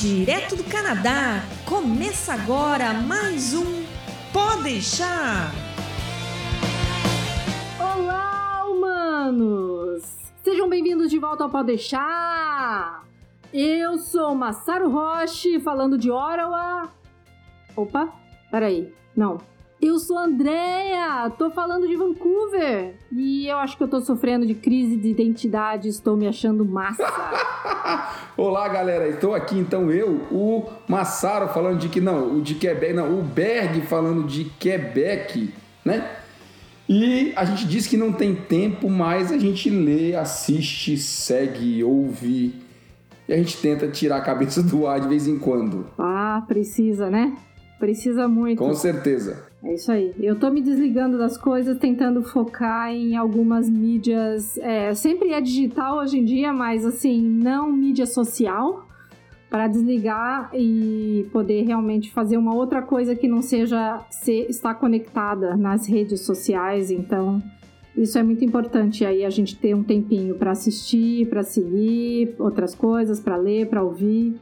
Direto do Canadá, começa agora mais um Pode deixar. Olá, humanos! Sejam bem-vindos de volta ao Pode deixar. Eu sou Massaro Roche, falando de Ottawa. Opa, peraí, não. Eu sou Andrea, tô falando de Vancouver. E eu acho que eu tô sofrendo de crise de identidade, estou me achando massa. Olá, galera. Estou aqui então eu, o Massaro falando de que não, o de Quebec, não, o Berg falando de Quebec, né? E a gente diz que não tem tempo, mas a gente lê, assiste, segue, ouve e a gente tenta tirar a cabeça do ar de vez em quando. Ah, precisa, né? Precisa muito. Com certeza. É isso aí. Eu tô me desligando das coisas, tentando focar em algumas mídias. É, sempre é digital hoje em dia, mas assim, não mídia social. Para desligar e poder realmente fazer uma outra coisa que não seja ser, estar conectada nas redes sociais. Então, isso é muito importante. Aí a gente ter um tempinho para assistir, para seguir outras coisas, para ler, para ouvir.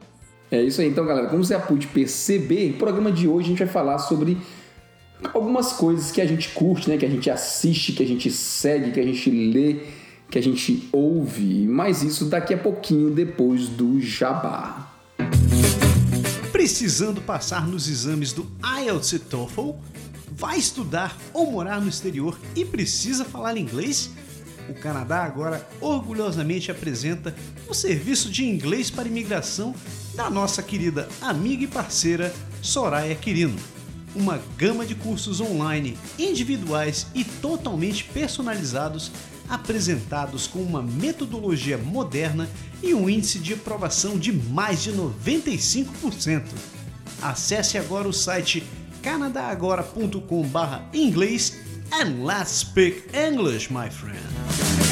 É isso aí. Então, galera, como você pôde perceber, no programa de hoje a gente vai falar sobre algumas coisas que a gente curte, né? Que a gente assiste, que a gente segue, que a gente lê, que a gente ouve. Mas isso daqui a pouquinho depois do jabá. Precisando passar nos exames do IELTS e TOEFL? Vai estudar ou morar no exterior e precisa falar inglês? O Canadá agora orgulhosamente apresenta o serviço de inglês para imigração da nossa querida amiga e parceira Soraya Quirino uma gama de cursos online, individuais e totalmente personalizados, apresentados com uma metodologia moderna e um índice de aprovação de mais de 95%. Acesse agora o site canadagora.com/inglês and let's speak English, my friend.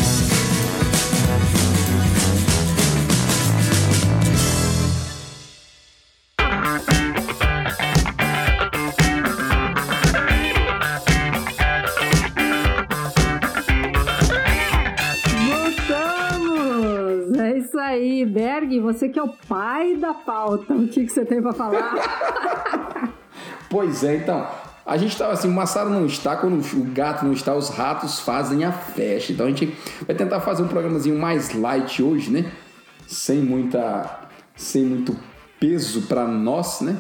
Você que é o pai da pauta, o que, que você tem para falar? pois é, então. A gente estava assim, o Massaro não está, quando o gato não está, os ratos fazem a festa. Então a gente vai tentar fazer um programazinho mais light hoje, né? Sem muita. sem muito peso para nós, né?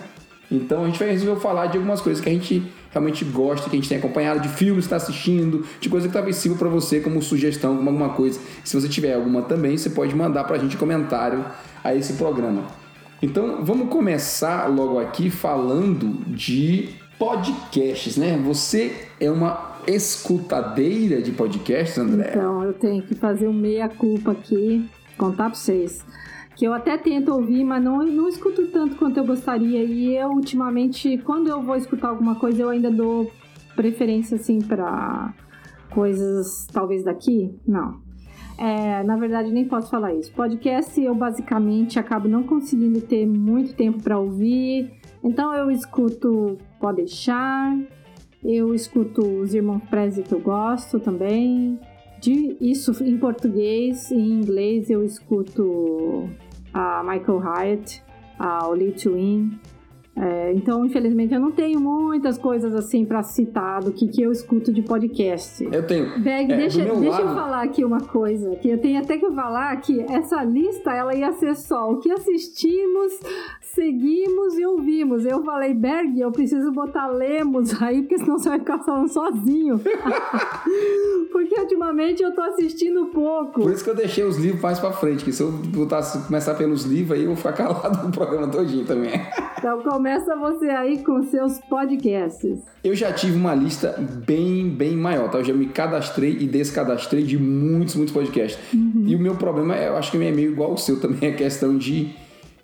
Então a gente vai resolver falar de algumas coisas que a gente realmente gosta, que a gente tem acompanhado, de filmes que está assistindo, de coisa que talvez sirva para você como sugestão, alguma coisa. Se você tiver alguma também, você pode mandar para a gente comentário a esse programa. Então vamos começar logo aqui falando de podcasts, né? Você é uma escutadeira de podcasts, André? Então, eu tenho que fazer um meia-culpa aqui, contar para vocês que eu até tento ouvir, mas não, não escuto tanto quanto eu gostaria. E eu, ultimamente, quando eu vou escutar alguma coisa, eu ainda dou preferência, assim, para coisas talvez daqui. Não. É, na verdade, nem posso falar isso. Podcast, eu basicamente acabo não conseguindo ter muito tempo para ouvir. Então, eu escuto Pode Deixar, eu escuto os Irmãos Prezi que eu gosto também. De isso em português, em inglês eu escuto a Michael Hyatt, a Oli Twin. É, então, infelizmente, eu não tenho muitas coisas assim para citar do que, que eu escuto de podcast. Eu tenho. Beg, é, deixa, deixa eu falar aqui uma coisa, que eu tenho até que falar que essa lista ela ia ser só o que assistimos, seguimos e ouvimos. Eu falei, Berg, eu preciso botar lemos aí, porque senão você vai ficar falando sozinho. porque ultimamente eu tô assistindo pouco. Por isso que eu deixei os livros mais pra frente, que se eu botar, começar pelos livros aí, eu vou ficar calado no programa todinho também. Então começa você aí com seus podcasts. Eu já tive uma lista bem, bem maior, tá? Eu já me cadastrei e descadastrei de muitos, muitos podcasts. Uhum. E o meu problema, é, eu acho que é meio igual ao seu também, a questão de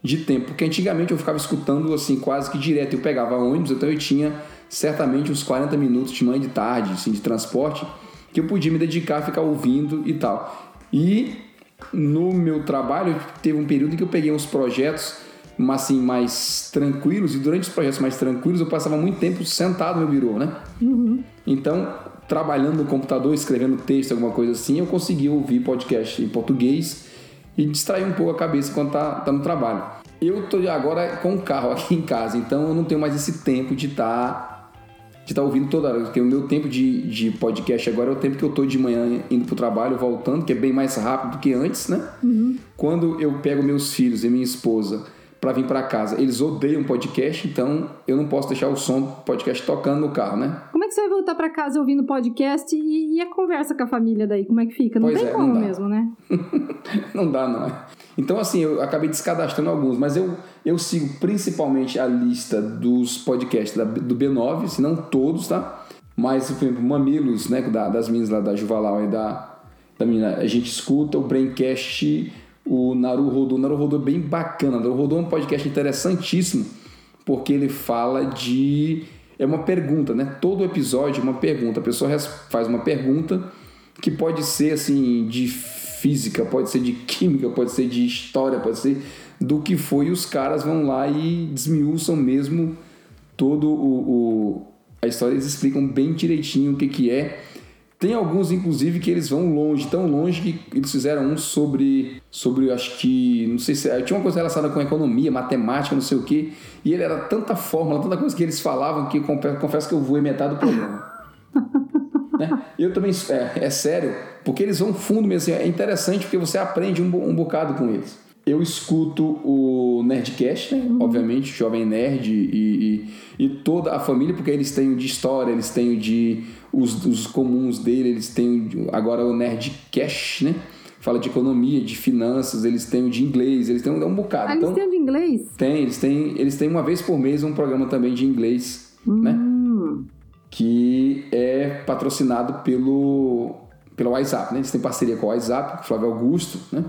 de tempo. Porque antigamente eu ficava escutando assim quase que direto. Eu pegava ônibus, então eu tinha certamente uns 40 minutos de manhã de tarde, assim, de transporte, que eu podia me dedicar a ficar ouvindo e tal. E no meu trabalho teve um período em que eu peguei uns projetos assim mais tranquilos e durante os projetos mais tranquilos eu passava muito tempo sentado no birô, né? Uhum. Então trabalhando no computador, escrevendo texto, alguma coisa assim, eu conseguia ouvir podcast em português e distrair um pouco a cabeça quando tá, tá no trabalho. eu tô agora com o carro aqui em casa, então eu não tenho mais esse tempo de estar de estar ouvindo toda hora. Porque o meu tempo de, de podcast agora é o tempo que eu tô de manhã indo pro trabalho, voltando, que é bem mais rápido do que antes, né? Uhum. Quando eu pego meus filhos e minha esposa para vir para casa, eles odeiam podcast, então eu não posso deixar o som do podcast tocando no carro, né? Como é que você vai voltar para casa ouvindo podcast e, e, a conversa com a família daí? Como é que fica? Não pois tem é, como mesmo, né? não dá, não é. Então, assim, eu acabei descadastrando alguns, mas eu, eu sigo principalmente a lista dos podcasts da, do B9, se não todos, tá? Mas, por exemplo, Mamilos, né, da, das meninas lá da Juvalau e da, da menina, a gente escuta o Braincast, o Naru. O Naru é bem bacana. O Naru Rodô é um podcast interessantíssimo, porque ele fala de... É uma pergunta, né? Todo episódio é uma pergunta. A pessoa faz uma pergunta que pode ser, assim, de física, pode ser de química, pode ser de história, pode ser do que foi. os caras vão lá e desmiuçam mesmo todo o, o a história. Eles explicam bem direitinho o que, que é. Tem alguns, inclusive, que eles vão longe, tão longe que eles fizeram um sobre, sobre acho que, não sei se, tinha uma coisa relacionada com economia, matemática, não sei o que, e ele era tanta fórmula, tanta coisa que eles falavam que confesso que eu voei metade do programa. né? Eu também, é, é, sério, porque eles vão fundo mesmo. Assim, é interessante porque você aprende um, um bocado com eles. Eu escuto o Nerdcast, né? Uhum. obviamente, Jovem Nerd e, e, e, toda a família, porque eles têm o de história, eles têm o de os, os comuns dele, eles têm agora o Nerdcast, né? Fala de economia, de finanças, eles têm o de inglês, eles têm um, um bocado. Ah, eles então, têm o de inglês? Tem, eles têm, eles têm uma vez por mês um programa também de inglês, né? Hum que é patrocinado pelo, pelo WhatsApp, né? Eles têm parceria com o WhatsApp, com o Flávio Augusto, né?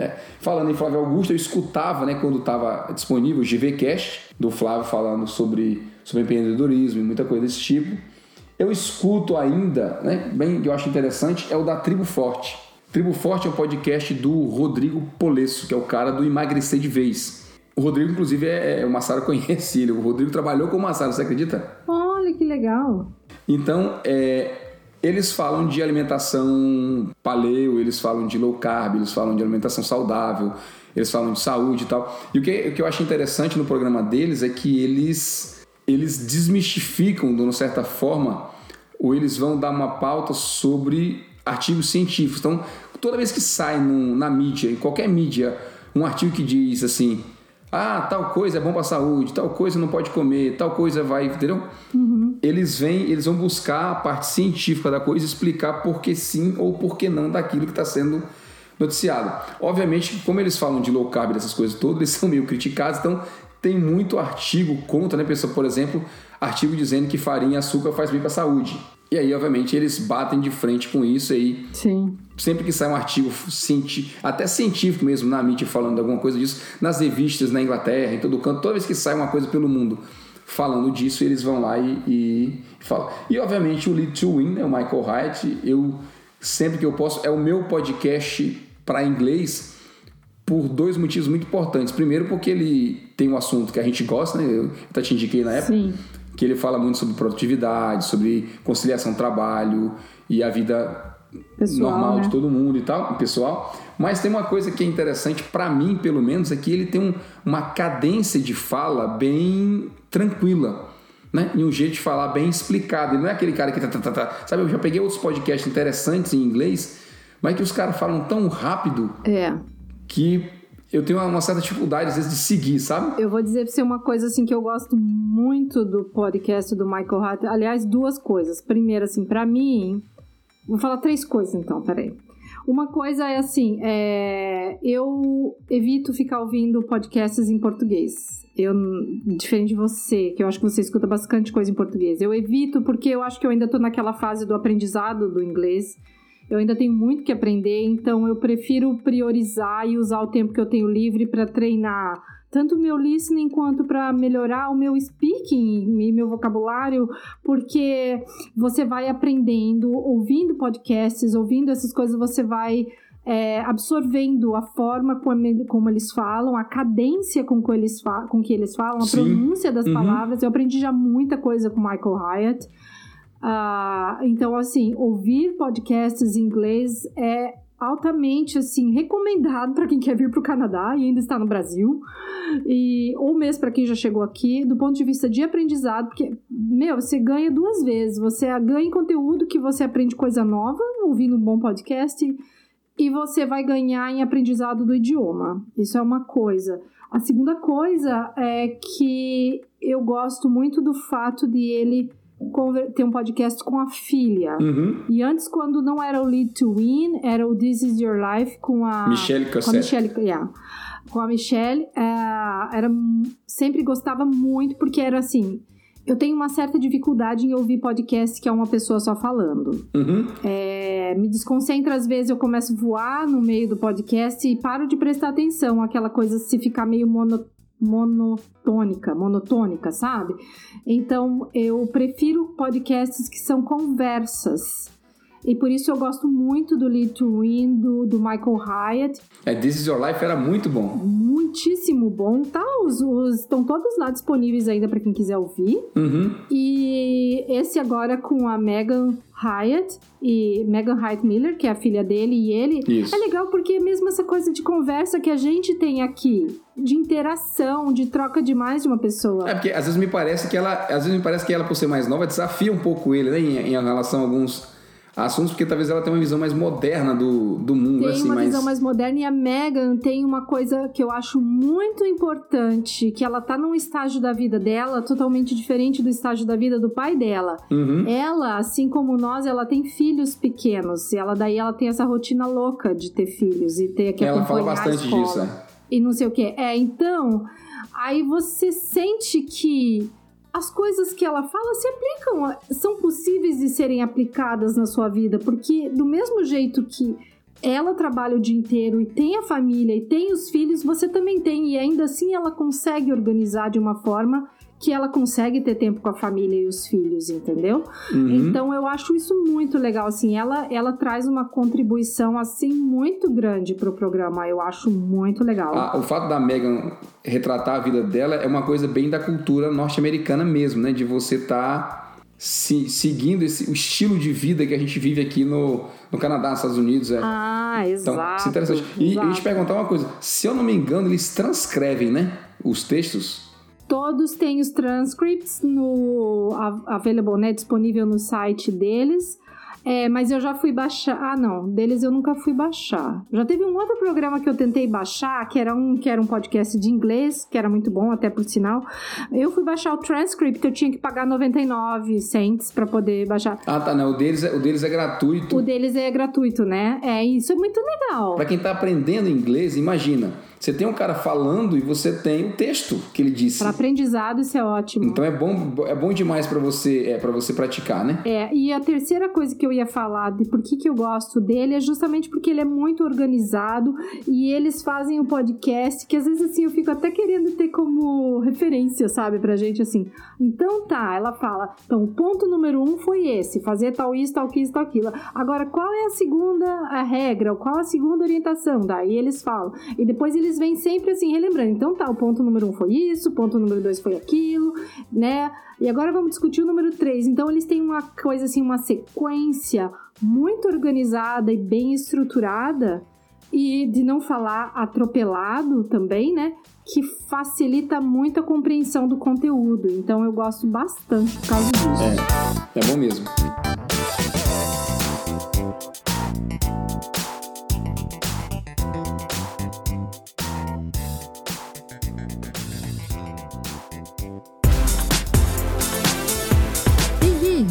É. Falando em Flávio Augusto, eu escutava, né, quando estava disponível o GVCast, do Flávio falando sobre, sobre empreendedorismo e muita coisa desse tipo. Eu escuto ainda, né, bem, que eu acho interessante, é o da Tribo Forte. Tribo Forte é o um podcast do Rodrigo Polesso, que é o cara do Emagrecer de Vez. O Rodrigo, inclusive, é, é o Massaro conhece ele. O Rodrigo trabalhou com o Massaro, você acredita? Olha que legal. Então, é, eles falam de alimentação paleo, eles falam de low carb, eles falam de alimentação saudável, eles falam de saúde e tal. E o que, o que eu acho interessante no programa deles é que eles, eles desmistificam, de uma certa forma, ou eles vão dar uma pauta sobre artigos científicos. Então, toda vez que sai na mídia, em qualquer mídia, um artigo que diz assim ah, tal coisa é bom para a saúde, tal coisa não pode comer, tal coisa vai, entendeu? Uhum. Eles vêm, eles vão buscar a parte científica da coisa, explicar por que sim ou por que não daquilo que está sendo noticiado. Obviamente, como eles falam de low carb, dessas coisas todas, eles são meio criticados, então tem muito artigo contra, né, pessoa, por exemplo, artigo dizendo que farinha e açúcar faz bem para a saúde. E aí, obviamente, eles batem de frente com isso aí. Sim. Sempre que sai um artigo científico, até científico mesmo, na mídia falando alguma coisa disso, nas revistas na Inglaterra, em todo canto, toda vez que sai uma coisa pelo mundo falando disso, eles vão lá e, e falam. E, obviamente, o Lead to Win, né, o Michael Hyatt, eu, sempre que eu posso, é o meu podcast para inglês por dois motivos muito importantes. Primeiro, porque ele tem um assunto que a gente gosta, né? Eu até te indiquei na época. Sim que ele fala muito sobre produtividade, sobre conciliação trabalho e a vida pessoal, normal né? de todo mundo e tal, pessoal. Mas tem uma coisa que é interessante para mim, pelo menos, é que ele tem um, uma cadência de fala bem tranquila. Né? E um jeito de falar bem explicado. Ele não é aquele cara que tá, tá, tá, tá. Sabe, eu já peguei outros podcasts interessantes em inglês, mas que os caras falam tão rápido é. que eu tenho uma certa dificuldade, às vezes, de seguir, sabe? Eu vou dizer pra você uma coisa, assim, que eu gosto muito do podcast do Michael Hart. Aliás, duas coisas. Primeiro, assim, para mim... Vou falar três coisas, então, peraí. Uma coisa é assim, é... eu evito ficar ouvindo podcasts em português. Eu, diferente de você, que eu acho que você escuta bastante coisa em português. Eu evito porque eu acho que eu ainda tô naquela fase do aprendizado do inglês eu ainda tenho muito que aprender, então eu prefiro priorizar e usar o tempo que eu tenho livre para treinar tanto o meu listening quanto para melhorar o meu speaking e meu vocabulário, porque você vai aprendendo, ouvindo podcasts, ouvindo essas coisas, você vai é, absorvendo a forma como, como, eles falam, a cadência com que eles, com que eles falam, a Sim. pronúncia das uhum. palavras. Eu aprendi já muita coisa com Michael Hyatt. Uh, então, assim, ouvir podcasts em inglês é altamente assim recomendado para quem quer vir para o Canadá e ainda está no Brasil. E ou mesmo para quem já chegou aqui do ponto de vista de aprendizado porque meu você ganha duas vezes. Você ganha em conteúdo que você aprende coisa nova ouvindo um bom podcast e você vai ganhar em aprendizado do idioma. Isso é uma coisa. A segunda coisa é que eu gosto muito do fato de ele ter um podcast com a filha. Uhum. E antes, quando não era o Lead to Win, era o This Is Your Life com a Michelle com a Michelle, yeah, com a Michelle. É, era, sempre gostava muito, porque era assim. Eu tenho uma certa dificuldade em ouvir podcast que é uma pessoa só falando. Uhum. É, me desconcentra, às vezes eu começo a voar no meio do podcast e paro de prestar atenção. Aquela coisa se ficar meio mono, monotônica, monotônica, sabe? Então eu prefiro podcasts que são conversas. E por isso eu gosto muito do Lead to Win, do, do Michael Hyatt. É, This Is Your Life era muito bom. Muitíssimo bom. Tá, os, os estão todos lá disponíveis ainda para quem quiser ouvir. Uhum. E esse agora com a Megan Hyatt e Megan Hyatt Miller, que é a filha dele e ele. Isso. É legal porque é mesmo essa coisa de conversa que a gente tem aqui, de interação, de troca de mais de uma pessoa. É porque às vezes me parece que ela, às vezes me parece que ela por ser mais nova desafia um pouco ele, né, em, em relação a alguns assuntos, porque talvez ela tenha uma visão mais moderna do, do mundo. Tem assim, uma mais... visão mais moderna e a Megan tem uma coisa que eu acho muito importante, que ela tá num estágio da vida dela totalmente diferente do estágio da vida do pai dela. Uhum. Ela, assim como nós, ela tem filhos pequenos. E ela daí ela tem essa rotina louca de ter filhos e ter que ela fala bastante disso. É. E não sei o que. É, então, aí você sente que as coisas que ela fala se aplicam, são possíveis de serem aplicadas na sua vida, porque do mesmo jeito que ela trabalha o dia inteiro e tem a família e tem os filhos, você também tem, e ainda assim ela consegue organizar de uma forma que ela consegue ter tempo com a família e os filhos, entendeu? Uhum. Então eu acho isso muito legal, assim, ela, ela traz uma contribuição, assim, muito grande pro programa, eu acho muito legal. Ah, o fato da Megan retratar a vida dela é uma coisa bem da cultura norte-americana mesmo, né? De você estar tá se, seguindo esse, o estilo de vida que a gente vive aqui no, no Canadá, nos Estados Unidos. É. Ah, Então, exato. isso é interessante. E exato. eu te perguntar uma coisa, se eu não me engano, eles transcrevem, né? Os textos. Todos têm os transcripts no available, né, disponível no site deles. É, mas eu já fui baixar. Ah, não, deles eu nunca fui baixar. Já teve um outro programa que eu tentei baixar, que era um que era um podcast de inglês, que era muito bom, até por sinal. Eu fui baixar o transcript, eu tinha que pagar 99 cents para poder baixar. Ah, tá, não. O deles é, o deles é gratuito. O deles é gratuito, né? É, isso é muito legal. Para quem tá aprendendo inglês, imagina. Você tem um cara falando e você tem o texto que ele disse. Para aprendizado, isso é ótimo. Então é bom, é bom demais para você, é, para você praticar, né? É, e a terceira coisa que eu ia falar de por que, que eu gosto dele é justamente porque ele é muito organizado e eles fazem um podcast que às vezes assim eu fico até querendo ter como referência, sabe, pra gente assim. Então tá, ela fala, então o ponto número um foi esse, fazer tal isso, tal isso, tal aquilo. Agora, qual é a segunda a regra? Qual a segunda orientação? Daí eles falam. E depois eles vêm sempre assim, relembrando. Então tá, o ponto número um foi isso, o ponto número dois foi aquilo, né? E agora vamos discutir o número 3. Então eles têm uma coisa assim, uma sequência muito organizada e bem estruturada e de não falar atropelado também, né? Que facilita muito a compreensão do conteúdo. Então eu gosto bastante por causa disso. É, é bom mesmo.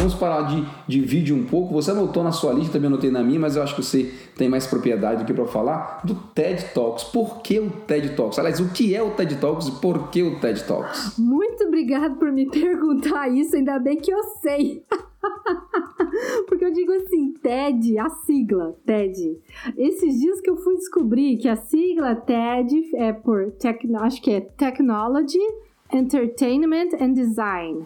Vamos falar de, de vídeo um pouco. Você anotou na sua lista, também anotei na minha, mas eu acho que você tem mais propriedade do que para falar do TED Talks. Por que o TED Talks? Aliás, o que é o TED Talks e por que o TED Talks? Muito obrigado por me perguntar isso, ainda bem que eu sei. Porque eu digo assim, TED, a sigla TED. Esses dias que eu fui descobrir que a sigla TED é por, tec, acho que é Technology, Entertainment and Design.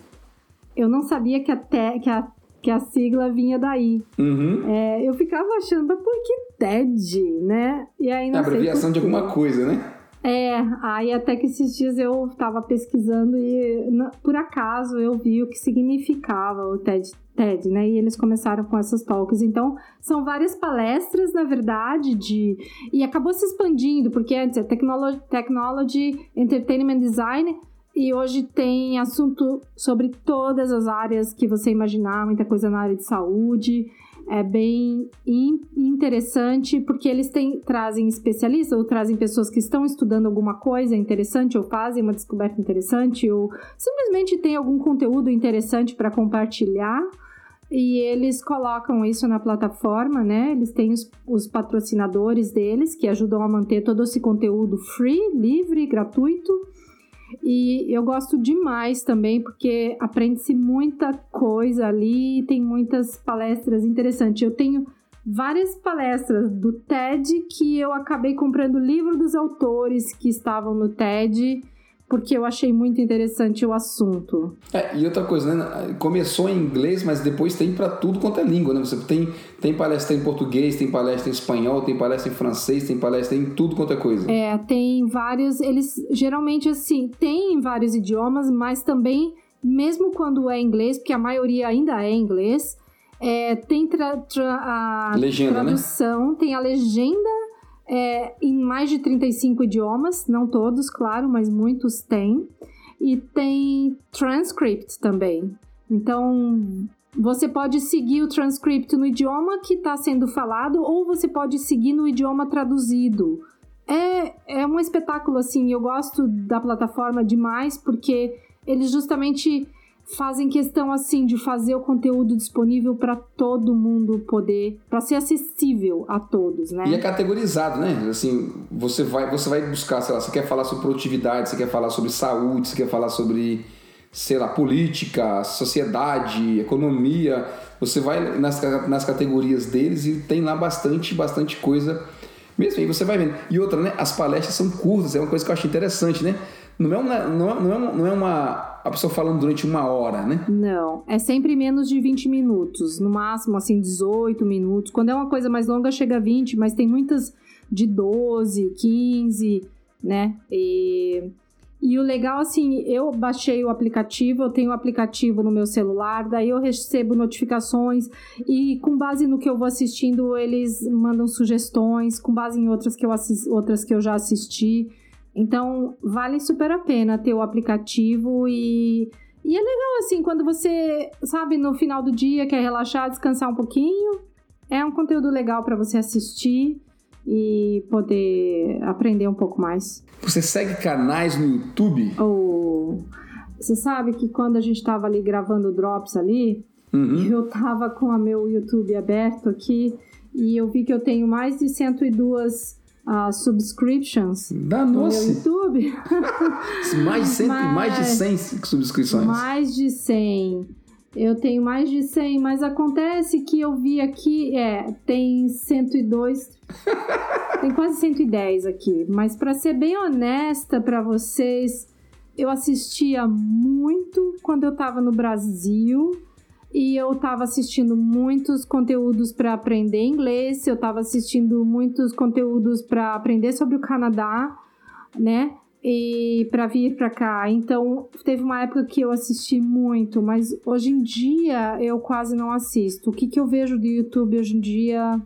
Eu não sabia que a, te, que a, que a sigla vinha daí. Uhum. É, eu ficava achando, mas por que TED, né? E aí não é abreviação de alguma coisa, né? É, aí até que esses dias eu estava pesquisando e por acaso eu vi o que significava o TED, TED, né? E eles começaram com essas talks. Então, são várias palestras, na verdade, de. E acabou se expandindo, porque antes é Technology, Technology Entertainment Design. E hoje tem assunto sobre todas as áreas que você imaginar, muita coisa na área de saúde é bem interessante porque eles têm, trazem especialistas ou trazem pessoas que estão estudando alguma coisa interessante ou fazem uma descoberta interessante ou simplesmente tem algum conteúdo interessante para compartilhar e eles colocam isso na plataforma, né? Eles têm os, os, patrocinadores deles que ajudam a manter todo esse conteúdo free, livre, gratuito. E eu gosto demais também, porque aprende-se muita coisa ali, tem muitas palestras interessantes. Eu tenho várias palestras do TED que eu acabei comprando livro dos autores que estavam no TED porque eu achei muito interessante o assunto. É, e outra coisa, né? Começou em inglês, mas depois tem para tudo quanto é língua, né? Você tem, tem palestra em português, tem palestra em espanhol, tem palestra em francês, tem palestra em tudo quanto é coisa. É, tem vários. Eles geralmente, assim, tem em vários idiomas, mas também, mesmo quando é inglês, porque a maioria ainda é inglês, é, tem tra, tra, a legenda, né? tradução, né? tem a legenda é, em mais de 35 idiomas, não todos, claro, mas muitos têm. E tem transcript também. Então, você pode seguir o transcript no idioma que está sendo falado ou você pode seguir no idioma traduzido. É, é um espetáculo, assim, eu gosto da plataforma demais porque eles justamente fazem questão assim de fazer o conteúdo disponível para todo mundo poder, para ser acessível a todos, né? E é categorizado, né? Assim, você vai, você vai buscar, sei lá, você quer falar sobre produtividade, você quer falar sobre saúde, você quer falar sobre, sei lá, política, sociedade, economia, você vai nas, nas categorias deles e tem lá bastante, bastante coisa mesmo aí você vai vendo. E outra, né? As palestras são curtas, é uma coisa que eu acho interessante, né? Não é uma, não é, é, não é uma a pessoa falando durante uma hora, né? Não, é sempre menos de 20 minutos, no máximo assim 18 minutos. Quando é uma coisa mais longa chega a 20, mas tem muitas de 12, 15, né? E, e o legal assim, eu baixei o aplicativo, eu tenho o aplicativo no meu celular, daí eu recebo notificações e com base no que eu vou assistindo, eles mandam sugestões, com base em outras que eu, outras que eu já assisti. Então, vale super a pena ter o aplicativo e. E é legal assim, quando você, sabe, no final do dia quer relaxar, descansar um pouquinho. É um conteúdo legal para você assistir e poder aprender um pouco mais. Você segue canais no YouTube? Oh, você sabe que quando a gente estava ali gravando Drops ali, uhum. eu tava com o meu YouTube aberto aqui e eu vi que eu tenho mais de 102 uh, subscriptions da no nossa. YouTube. mais, de 100, mais, mais de 100 subscrições. Mais de 100. Eu tenho mais de 100, mas acontece que eu vi aqui, é, tem 102, tem quase 110 aqui. Mas para ser bem honesta para vocês, eu assistia muito quando eu estava no Brasil e eu estava assistindo muitos conteúdos para aprender inglês, eu estava assistindo muitos conteúdos para aprender sobre o Canadá, né? E para vir para cá. Então, teve uma época que eu assisti muito, mas hoje em dia eu quase não assisto. O que, que eu vejo do YouTube hoje em dia?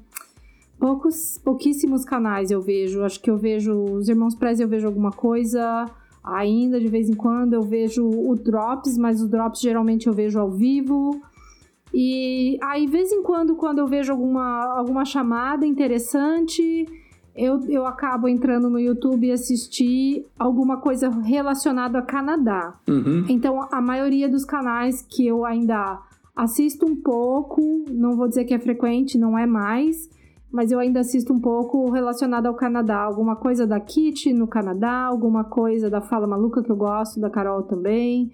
Poucos, pouquíssimos canais eu vejo. Acho que eu vejo os Irmãos Prez, eu vejo alguma coisa ainda de vez em quando. Eu vejo o Drops, mas o Drops geralmente eu vejo ao vivo. E aí, de vez em quando, quando eu vejo alguma, alguma chamada interessante, eu, eu acabo entrando no YouTube e assistir alguma coisa relacionada a Canadá. Uhum. Então, a maioria dos canais que eu ainda Assisto um pouco, não vou dizer que é frequente, não é mais, mas eu ainda assisto um pouco relacionado ao Canadá. Alguma coisa da Kit no Canadá, alguma coisa da Fala Maluca que eu gosto, da Carol também.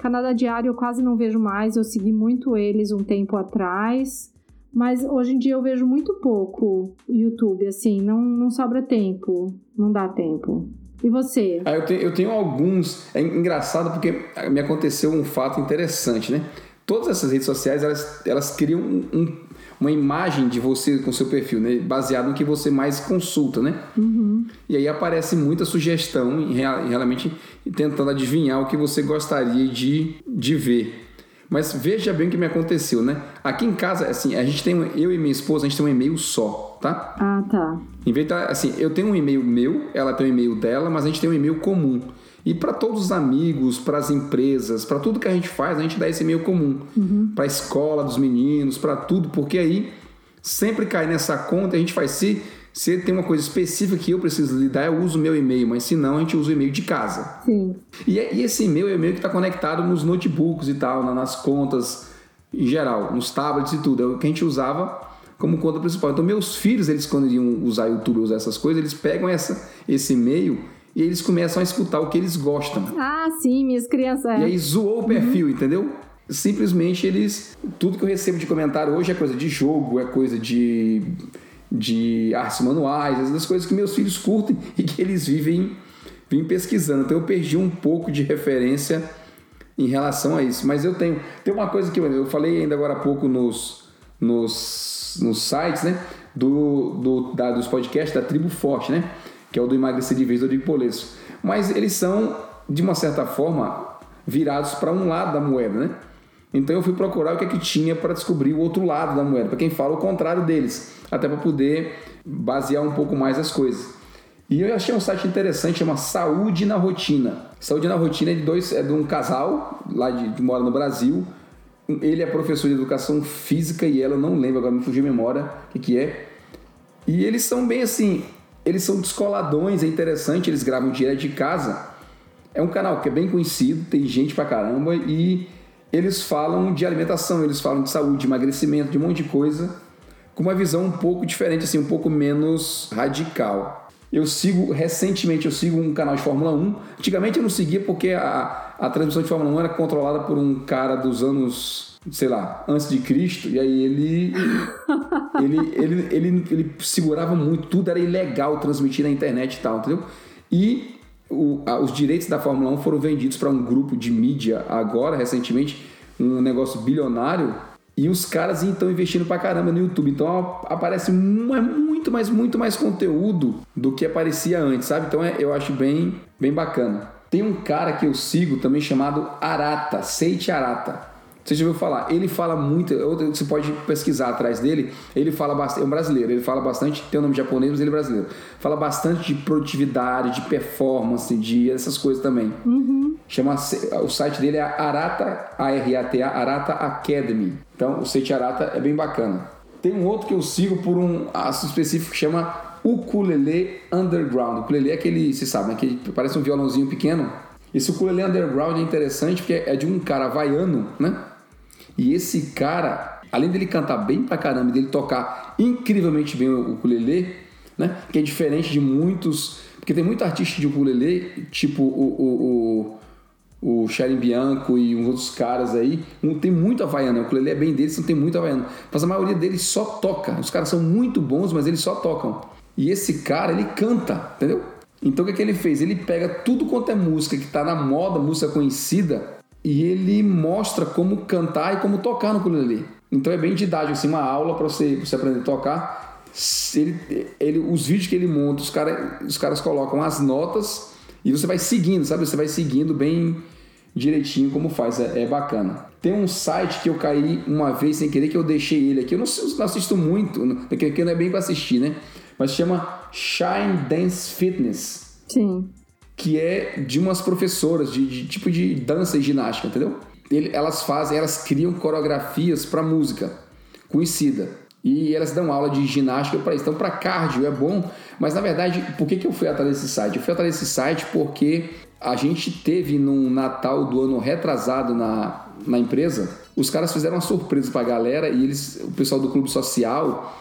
Canadá Diário eu quase não vejo mais, eu segui muito eles um tempo atrás. Mas hoje em dia eu vejo muito pouco YouTube, assim, não, não sobra tempo, não dá tempo. E você? Ah, eu, tenho, eu tenho alguns. É engraçado porque me aconteceu um fato interessante, né? Todas essas redes sociais, elas, elas criam um, um, uma imagem de você com seu perfil, né? Baseado no que você mais consulta, né? Uhum. E aí aparece muita sugestão em, realmente tentando adivinhar o que você gostaria de, de ver. Mas veja bem o que me aconteceu, né? Aqui em casa, assim, a gente tem, eu e minha esposa, a gente tem um e-mail só, tá? Ah, tá. Em vez de, assim, eu tenho um e-mail meu, ela tem um e-mail dela, mas a gente tem um e-mail comum. E para todos os amigos, para as empresas, para tudo que a gente faz, a gente dá esse e-mail comum. Uhum. Para a escola dos meninos, para tudo, porque aí sempre cai nessa conta, a gente faz se se tem uma coisa específica que eu preciso lidar, eu uso o meu e-mail, mas se não, a gente usa o e-mail de casa. Sim. E, é, e esse e-mail é o e-mail que está conectado nos notebooks e tal, nas contas em geral, nos tablets e tudo. É o que a gente usava como conta principal. Então, meus filhos, eles quando iriam usar YouTube, usar essas coisas, eles pegam essa, esse e-mail e eles começam a escutar o que eles gostam. Ah, sim, minhas crianças. E aí zoou o perfil, uhum. entendeu? Simplesmente eles. Tudo que eu recebo de comentário hoje é coisa de jogo, é coisa de de artes manuais, as coisas que meus filhos curtem e que eles vivem, vivem pesquisando. Então eu perdi um pouco de referência em relação a isso. Mas eu tenho. Tem uma coisa que eu, eu falei ainda agora há pouco nos, nos, nos sites, né? Do, do, da, dos podcasts da Tribo Forte, né? Que é o do Emagrecer de Vez do Rodrigo Polesso. Mas eles são, de uma certa forma, virados para um lado da moeda, né? Então eu fui procurar o que é que tinha para descobrir o outro lado da moeda, para quem fala o contrário deles, até para poder basear um pouco mais as coisas. E eu achei um site interessante, chama Saúde na Rotina. Saúde na Rotina é de dois, é de um casal lá de que mora no Brasil. Ele é professor de educação física e ela não lembro agora me fugiu a memória o que, que é. E eles são bem assim, eles são descoladões, é interessante, eles gravam direto de casa. É um canal que é bem conhecido, tem gente pra caramba e eles falam de alimentação, eles falam de saúde, de emagrecimento, de um monte de coisa, com uma visão um pouco diferente, assim, um pouco menos radical. Eu sigo, recentemente, eu sigo um canal de Fórmula 1. Antigamente eu não seguia porque a, a transmissão de Fórmula 1 era controlada por um cara dos anos, sei lá, antes de Cristo, e aí ele, ele, ele, ele, ele segurava muito, tudo era ilegal transmitir na internet e tal, entendeu? E o, a, os direitos da Fórmula 1 foram vendidos para um grupo de mídia agora, recentemente, um negócio bilionário, e os caras estão investindo pra caramba no YouTube. Então aparece muito, mais, muito mais conteúdo do que aparecia antes, sabe? Então é, eu acho bem, bem bacana. Tem um cara que eu sigo também chamado Arata, Seite Arata. Você já ouviu falar? Ele fala muito, você pode pesquisar atrás dele. Ele fala bastante, é um brasileiro, ele fala bastante, tem o um nome japonês, mas ele é brasileiro. Fala bastante de produtividade, de performance, de essas coisas também. Uhum. Chama, o site dele é Arata, A-R-A-T-A, Arata Academy. Então, o site Arata é bem bacana. Tem um outro que eu sigo por um assunto específico que chama Ukulele Underground. O ukulele é aquele, você sabe, né, que parece um violãozinho pequeno. Esse ukulele underground é interessante porque é de um cara havaiano, né? E esse cara, além dele cantar bem pra caramba dele tocar incrivelmente bem o ukulele, né? Que é diferente de muitos. Porque tem muito artista de ukulele, tipo o, o, o, o Sharon Bianco e uns outros caras aí. Um, tem muito havaiano, o ukulele é bem deles, não tem muito havaiano. Mas a maioria deles só toca. Os caras são muito bons, mas eles só tocam. E esse cara, ele canta, entendeu? Então o que, é que ele fez? Ele pega tudo quanto é música que está na moda, música conhecida, e ele mostra como cantar e como tocar no ukulele. Então é bem didático, assim, uma aula para você, você aprender a tocar. Ele, ele, os vídeos que ele monta, os, cara, os caras colocam as notas e você vai seguindo, sabe? Você vai seguindo bem direitinho como faz, é, é bacana. Tem um site que eu caí uma vez sem querer que eu deixei ele aqui. Eu não, não assisto muito, porque não é bem para assistir, né? Mas chama Shine Dance Fitness. Sim que é de umas professoras de, de tipo de dança e ginástica, entendeu? Ele, elas fazem, elas criam coreografias para música conhecida. E elas dão aula de ginástica para isso. Então, para cardio é bom, mas na verdade, por que, que eu fui atrás desse site? Eu fui atrás desse site porque a gente teve num Natal do ano retrasado na, na empresa, os caras fizeram uma surpresa pra galera e eles, o pessoal do clube social,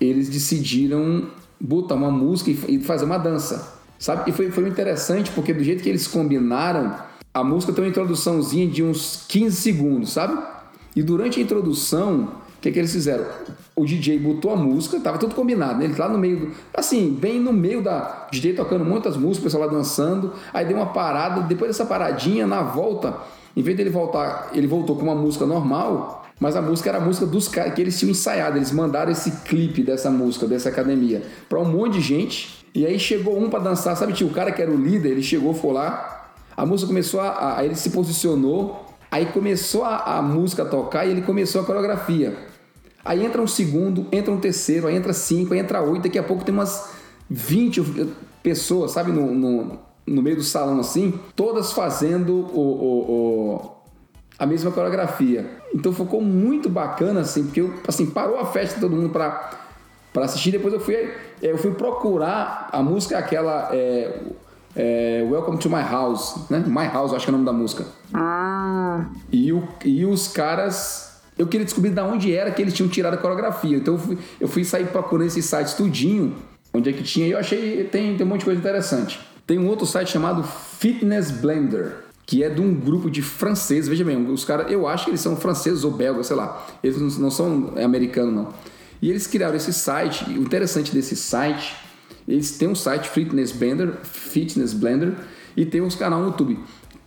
eles decidiram botar uma música e fazer uma dança. Sabe? E foi, foi interessante porque do jeito que eles combinaram, a música tem uma introduçãozinha de uns 15 segundos, sabe? E durante a introdução, o que, que eles fizeram? O DJ botou a música, tava tudo combinado, né? Ele lá no meio, assim, bem no meio da. DJ tocando muitas músicas, o pessoal lá dançando. Aí deu uma parada, depois dessa paradinha, na volta, em vez dele voltar, ele voltou com uma música normal, mas a música era a música dos caras que eles tinham ensaiado. Eles mandaram esse clipe dessa música, dessa academia, para um monte de gente. E aí chegou um para dançar, sabe? Tinha o cara que era o líder, ele chegou, foi lá. A música começou a. a ele se posicionou. Aí começou a, a música a tocar e ele começou a coreografia. Aí entra um segundo, entra um terceiro, aí entra cinco, aí entra oito. Daqui a pouco tem umas 20 pessoas, sabe, no, no, no meio do salão assim, todas fazendo o, o, o, a mesma coreografia. Então ficou muito bacana, assim, porque eu, assim, parou a festa todo mundo para para assistir. Depois eu fui, é, eu fui procurar a música aquela é, é, Welcome to My House, né? My House, acho que é o nome da música. Ah. E, o, e os caras, eu queria descobrir de onde era que eles tinham tirado a coreografia. Então eu fui, eu fui sair procurando esses sites tudinho, onde é que tinha. E eu achei tem tem um monte de coisa interessante. Tem um outro site chamado Fitness Blender que é de um grupo de franceses. Veja bem, os caras, eu acho que eles são franceses ou belgas, sei lá. Eles não são americanos, não. E eles criaram esse site. O interessante desse site, eles têm um site Fitness Blender, Fitness Blender, e tem uns canal no YouTube.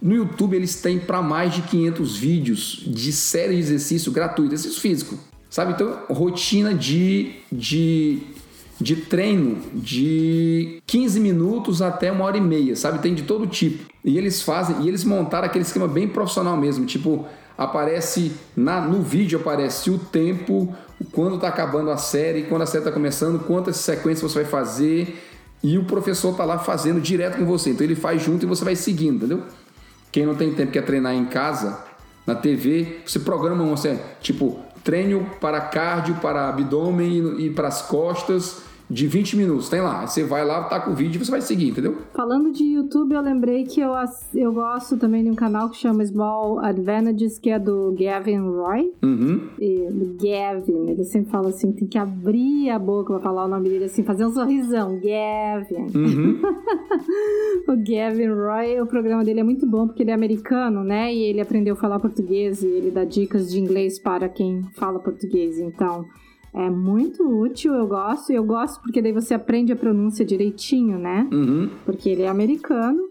No YouTube eles têm para mais de 500 vídeos de série de exercício gratuito, exercício físico, sabe? Então, rotina de, de, de treino de 15 minutos até uma hora e meia, sabe? Tem de todo tipo. E eles fazem, e eles montaram aquele esquema bem profissional mesmo, tipo, aparece na, no vídeo aparece o tempo, quando está acabando a série, quando a série está começando, quantas sequências você vai fazer e o professor está lá fazendo direto com você. Então ele faz junto e você vai seguindo, entendeu? Quem não tem tempo quer treinar em casa, na TV, você programa você tipo treino para cardio, para abdômen e para as costas de 20 minutos, tem lá. Você vai lá, tá com o vídeo e você vai seguir, entendeu? Falando de YouTube, eu lembrei que eu, eu gosto também de um canal que chama Small Advantages, que é do Gavin Roy. Uhum. E, do Gavin, ele sempre fala assim, tem que abrir a boca pra falar o nome dele assim, fazer um sorrisão, Gavin. Uhum. o Gavin Roy, o programa dele é muito bom porque ele é americano, né? E ele aprendeu a falar português e ele dá dicas de inglês para quem fala português. Então, é muito útil, eu gosto. E eu gosto porque daí você aprende a pronúncia direitinho, né? Uhum. Porque ele é americano.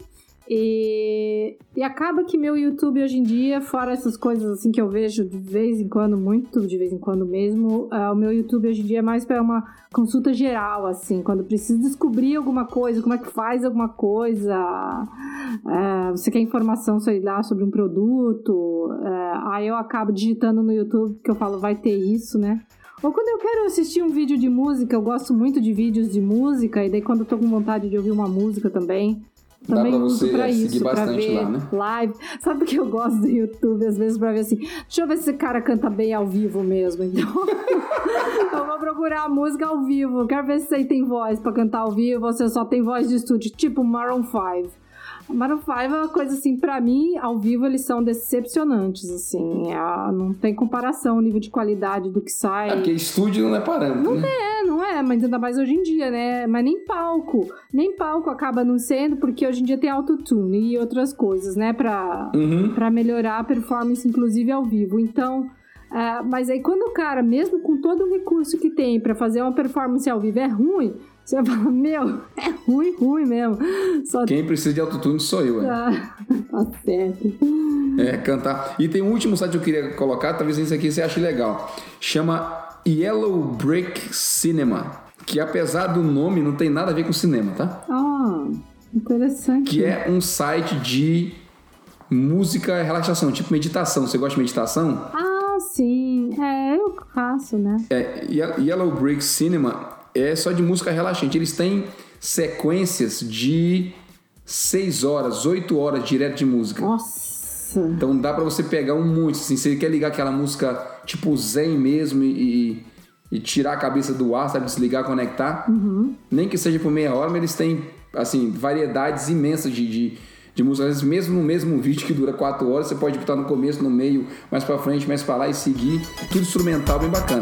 E, e acaba que meu YouTube hoje em dia, fora essas coisas assim que eu vejo de vez em quando, muito de vez em quando mesmo, uh, o meu YouTube hoje em dia é mais para uma consulta geral, assim, quando preciso descobrir alguma coisa, como é que faz alguma coisa, uh, você quer informação, sei lá, sobre um produto, uh, aí eu acabo digitando no YouTube, que eu falo, vai ter isso, né? Ou quando eu quero assistir um vídeo de música, eu gosto muito de vídeos de música, e daí quando eu tô com vontade de ouvir uma música também, também Dá pra uso você pra isso, pra ver lá, né? live. Sabe o que eu gosto do YouTube, às vezes, pra ver assim, deixa eu ver se esse cara canta bem ao vivo mesmo, então. eu vou procurar a música ao vivo, quero ver se ele tem voz pra cantar ao vivo, ou se só tem voz de estúdio, tipo Maroon 5. Maroon 5 é uma coisa assim, pra mim, ao vivo eles são decepcionantes, assim. É, não tem comparação o nível de qualidade do que sai. É porque estúdio não é parâmetro, Não né? É, não é, mas ainda mais hoje em dia, né? Mas nem palco. Nem palco acaba não sendo, porque hoje em dia tem autotune e outras coisas, né? Pra, Uhum. pra melhorar a performance, inclusive ao vivo. Então. é, mas aí quando o cara, mesmo com todo o recurso que tem pra fazer uma performance ao vivo é ruim, você vai falar, meu, é ruim, ruim mesmo. Só Quem precisa de autotune sou eu, é. tá, tá certo. É, cantar. E tem um último site que eu queria colocar, talvez esse aqui você ache legal. Chama Yellow Brick Cinema. Que apesar do nome, não tem nada a ver com cinema, tá? Ah, interessante. Que é um site de música e relaxação, tipo meditação. Você gosta de meditação? Ah, sim. É, eu faço, né? É, Ye- Yellow Brick Cinema é só de música relaxante. Eles têm sequências de 6 horas, 8 horas direto de música. Nossa. Então dá pra você pegar um monte, assim, você quer ligar aquela música tipo zen mesmo e, e tirar a cabeça do ar, sabe, desligar, conectar. Nem que seja por meia hora, mas eles têm, assim, variedades imensas de, de, de música. Às vezes, mesmo no mesmo vídeo que dura 4 horas, você pode botar no começo, no meio, mais para frente, mais para lá e seguir. Tudo instrumental bem bacana.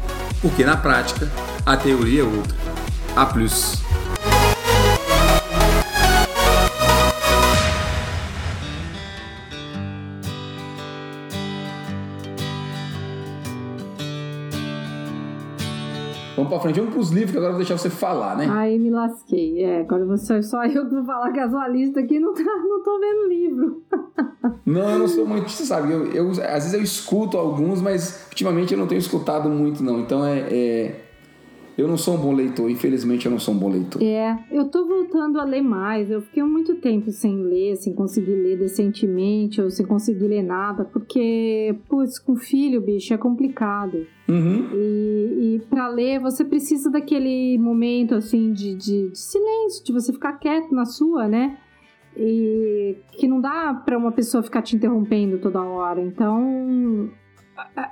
Porque na prática a teoria é outra. A plus. Vamos pra frente, vamos pros livros que agora eu vou deixar você falar, né? Aí me lasquei. É, agora você, só eu que vou falar casualista aqui, não, tá, não tô vendo livro. Não, eu não sou muito, você sabe, eu, eu, às vezes eu escuto alguns, mas ultimamente eu não tenho escutado muito, não. Então é, é eu não sou um bom leitor, infelizmente eu não sou um bom leitor. É, eu tô voltando a ler mais. Eu fiquei muito tempo sem ler, sem conseguir ler decentemente, ou sem conseguir ler nada, porque, putz, com filho, bicho, é complicado. Uhum. E, e para ler, você precisa daquele momento, assim, de, de, de silêncio, de você ficar quieto na sua, né? E que não dá para uma pessoa ficar te interrompendo toda hora. Então,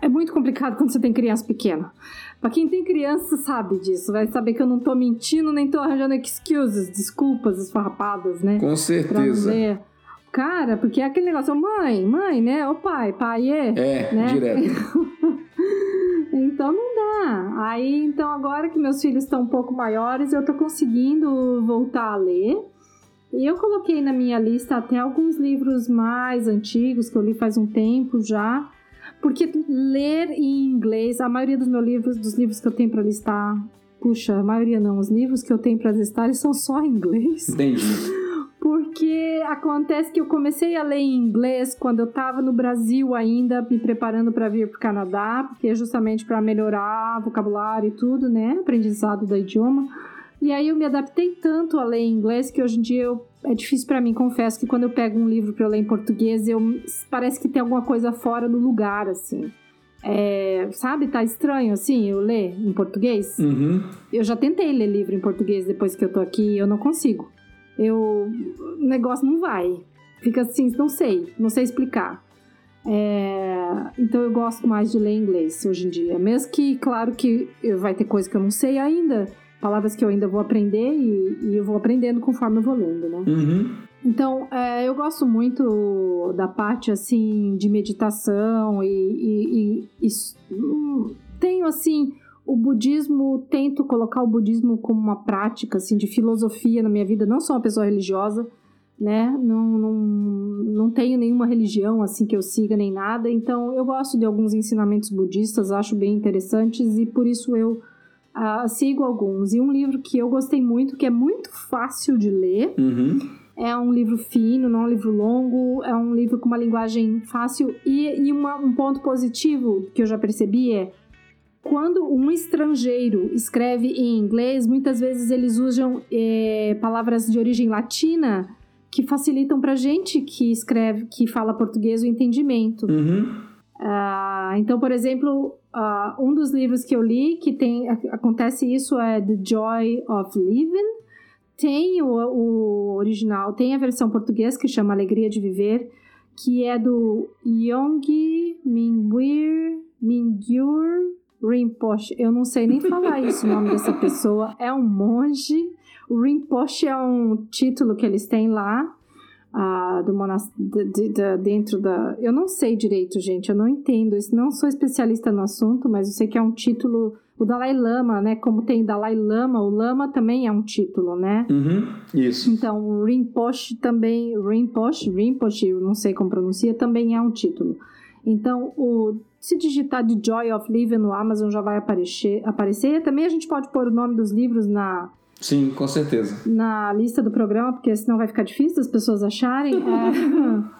é, muito complicado quando você tem criança pequena. Pra quem tem criança sabe disso, vai saber que eu não tô mentindo, nem tô arranjando excuses, desculpas esfarrapadas, né? Com certeza. Cara, porque é aquele negócio, mãe, mãe, né? O pai, pai é. É, né? direto. então não dá. Aí, então agora que meus filhos estão um pouco maiores, eu tô conseguindo voltar a ler. E eu coloquei na minha lista até alguns livros mais antigos que eu li faz um tempo já porque ler em inglês, a maioria dos meus livros, dos livros que eu tenho para listar, puxa, a maioria não, os livros que eu tenho para listar são só em inglês. Entendi. Porque acontece que eu comecei a ler em inglês quando eu estava no Brasil ainda, me preparando para vir para o Canadá, porque é justamente para melhorar vocabulário e tudo, né? Aprendizado do idioma. E aí eu me adaptei tanto a ler em inglês que hoje em dia eu, é difícil para mim, confesso que quando eu pego um livro para ler em português, eu parece que tem alguma coisa fora do lugar assim. É, sabe, tá estranho assim eu ler em português? Uhum. Eu já tentei ler livro em português depois que eu tô aqui, eu não consigo. Eu o negócio não vai. Fica assim, não sei, não sei explicar. É, então eu gosto mais de ler inglês hoje em dia. Mesmo que, claro que vai ter coisa que eu não sei ainda, palavras que eu ainda vou aprender e, e eu vou aprendendo conforme eu vou lendo, né? Uhum. Então, é, eu gosto muito da parte, assim, de meditação e, e, e, hum, tenho, assim, o budismo, tento colocar o budismo como uma prática, assim, de filosofia na minha vida. Não sou uma pessoa religiosa, né? Não, não, não tenho nenhuma religião, assim, que eu siga nem nada. Então, eu gosto de alguns ensinamentos budistas, acho bem interessantes e por isso eu Uh, sigo alguns. E um livro que eu gostei muito, que é muito fácil de ler. Uhum. É um livro fino, não é um livro longo. É um livro com uma linguagem fácil. E, e uma, um ponto positivo que eu já percebi é quando um estrangeiro escreve em inglês, muitas vezes eles usam é, palavras de origem latina que facilitam para gente que escreve, que fala português, o entendimento. Uhum. Uh, então, por exemplo, uh, um dos livros que eu li que tem acontece isso é The Joy of Living. Tem o, o original, tem a versão portuguesa que chama Alegria de Viver, que é do Yonggi Mingyur Mingyur Rinpoche. Eu não sei nem falar isso, o nome dessa pessoa. É um monge. O Rinpoche é um título que eles têm lá ah, do monastério de, de, dentro da. Eu não sei direito, gente, eu não entendo isso. Não sou especialista no assunto, mas eu sei que é um título. O Dalai Lama, né? Como tem Dalai Lama, o Lama também é um título, né? Uhum, isso. Então, o Rinpoche também. Rinpoche, Rinpoche, não sei como pronuncia, também é um título. Então, o, se digitar de Joy of Living no Amazon já vai aparecer. aparecer. Também a gente pode pôr o nome dos livros na, Sim, com certeza. Na lista do programa, porque senão vai ficar difícil as pessoas acharem. é...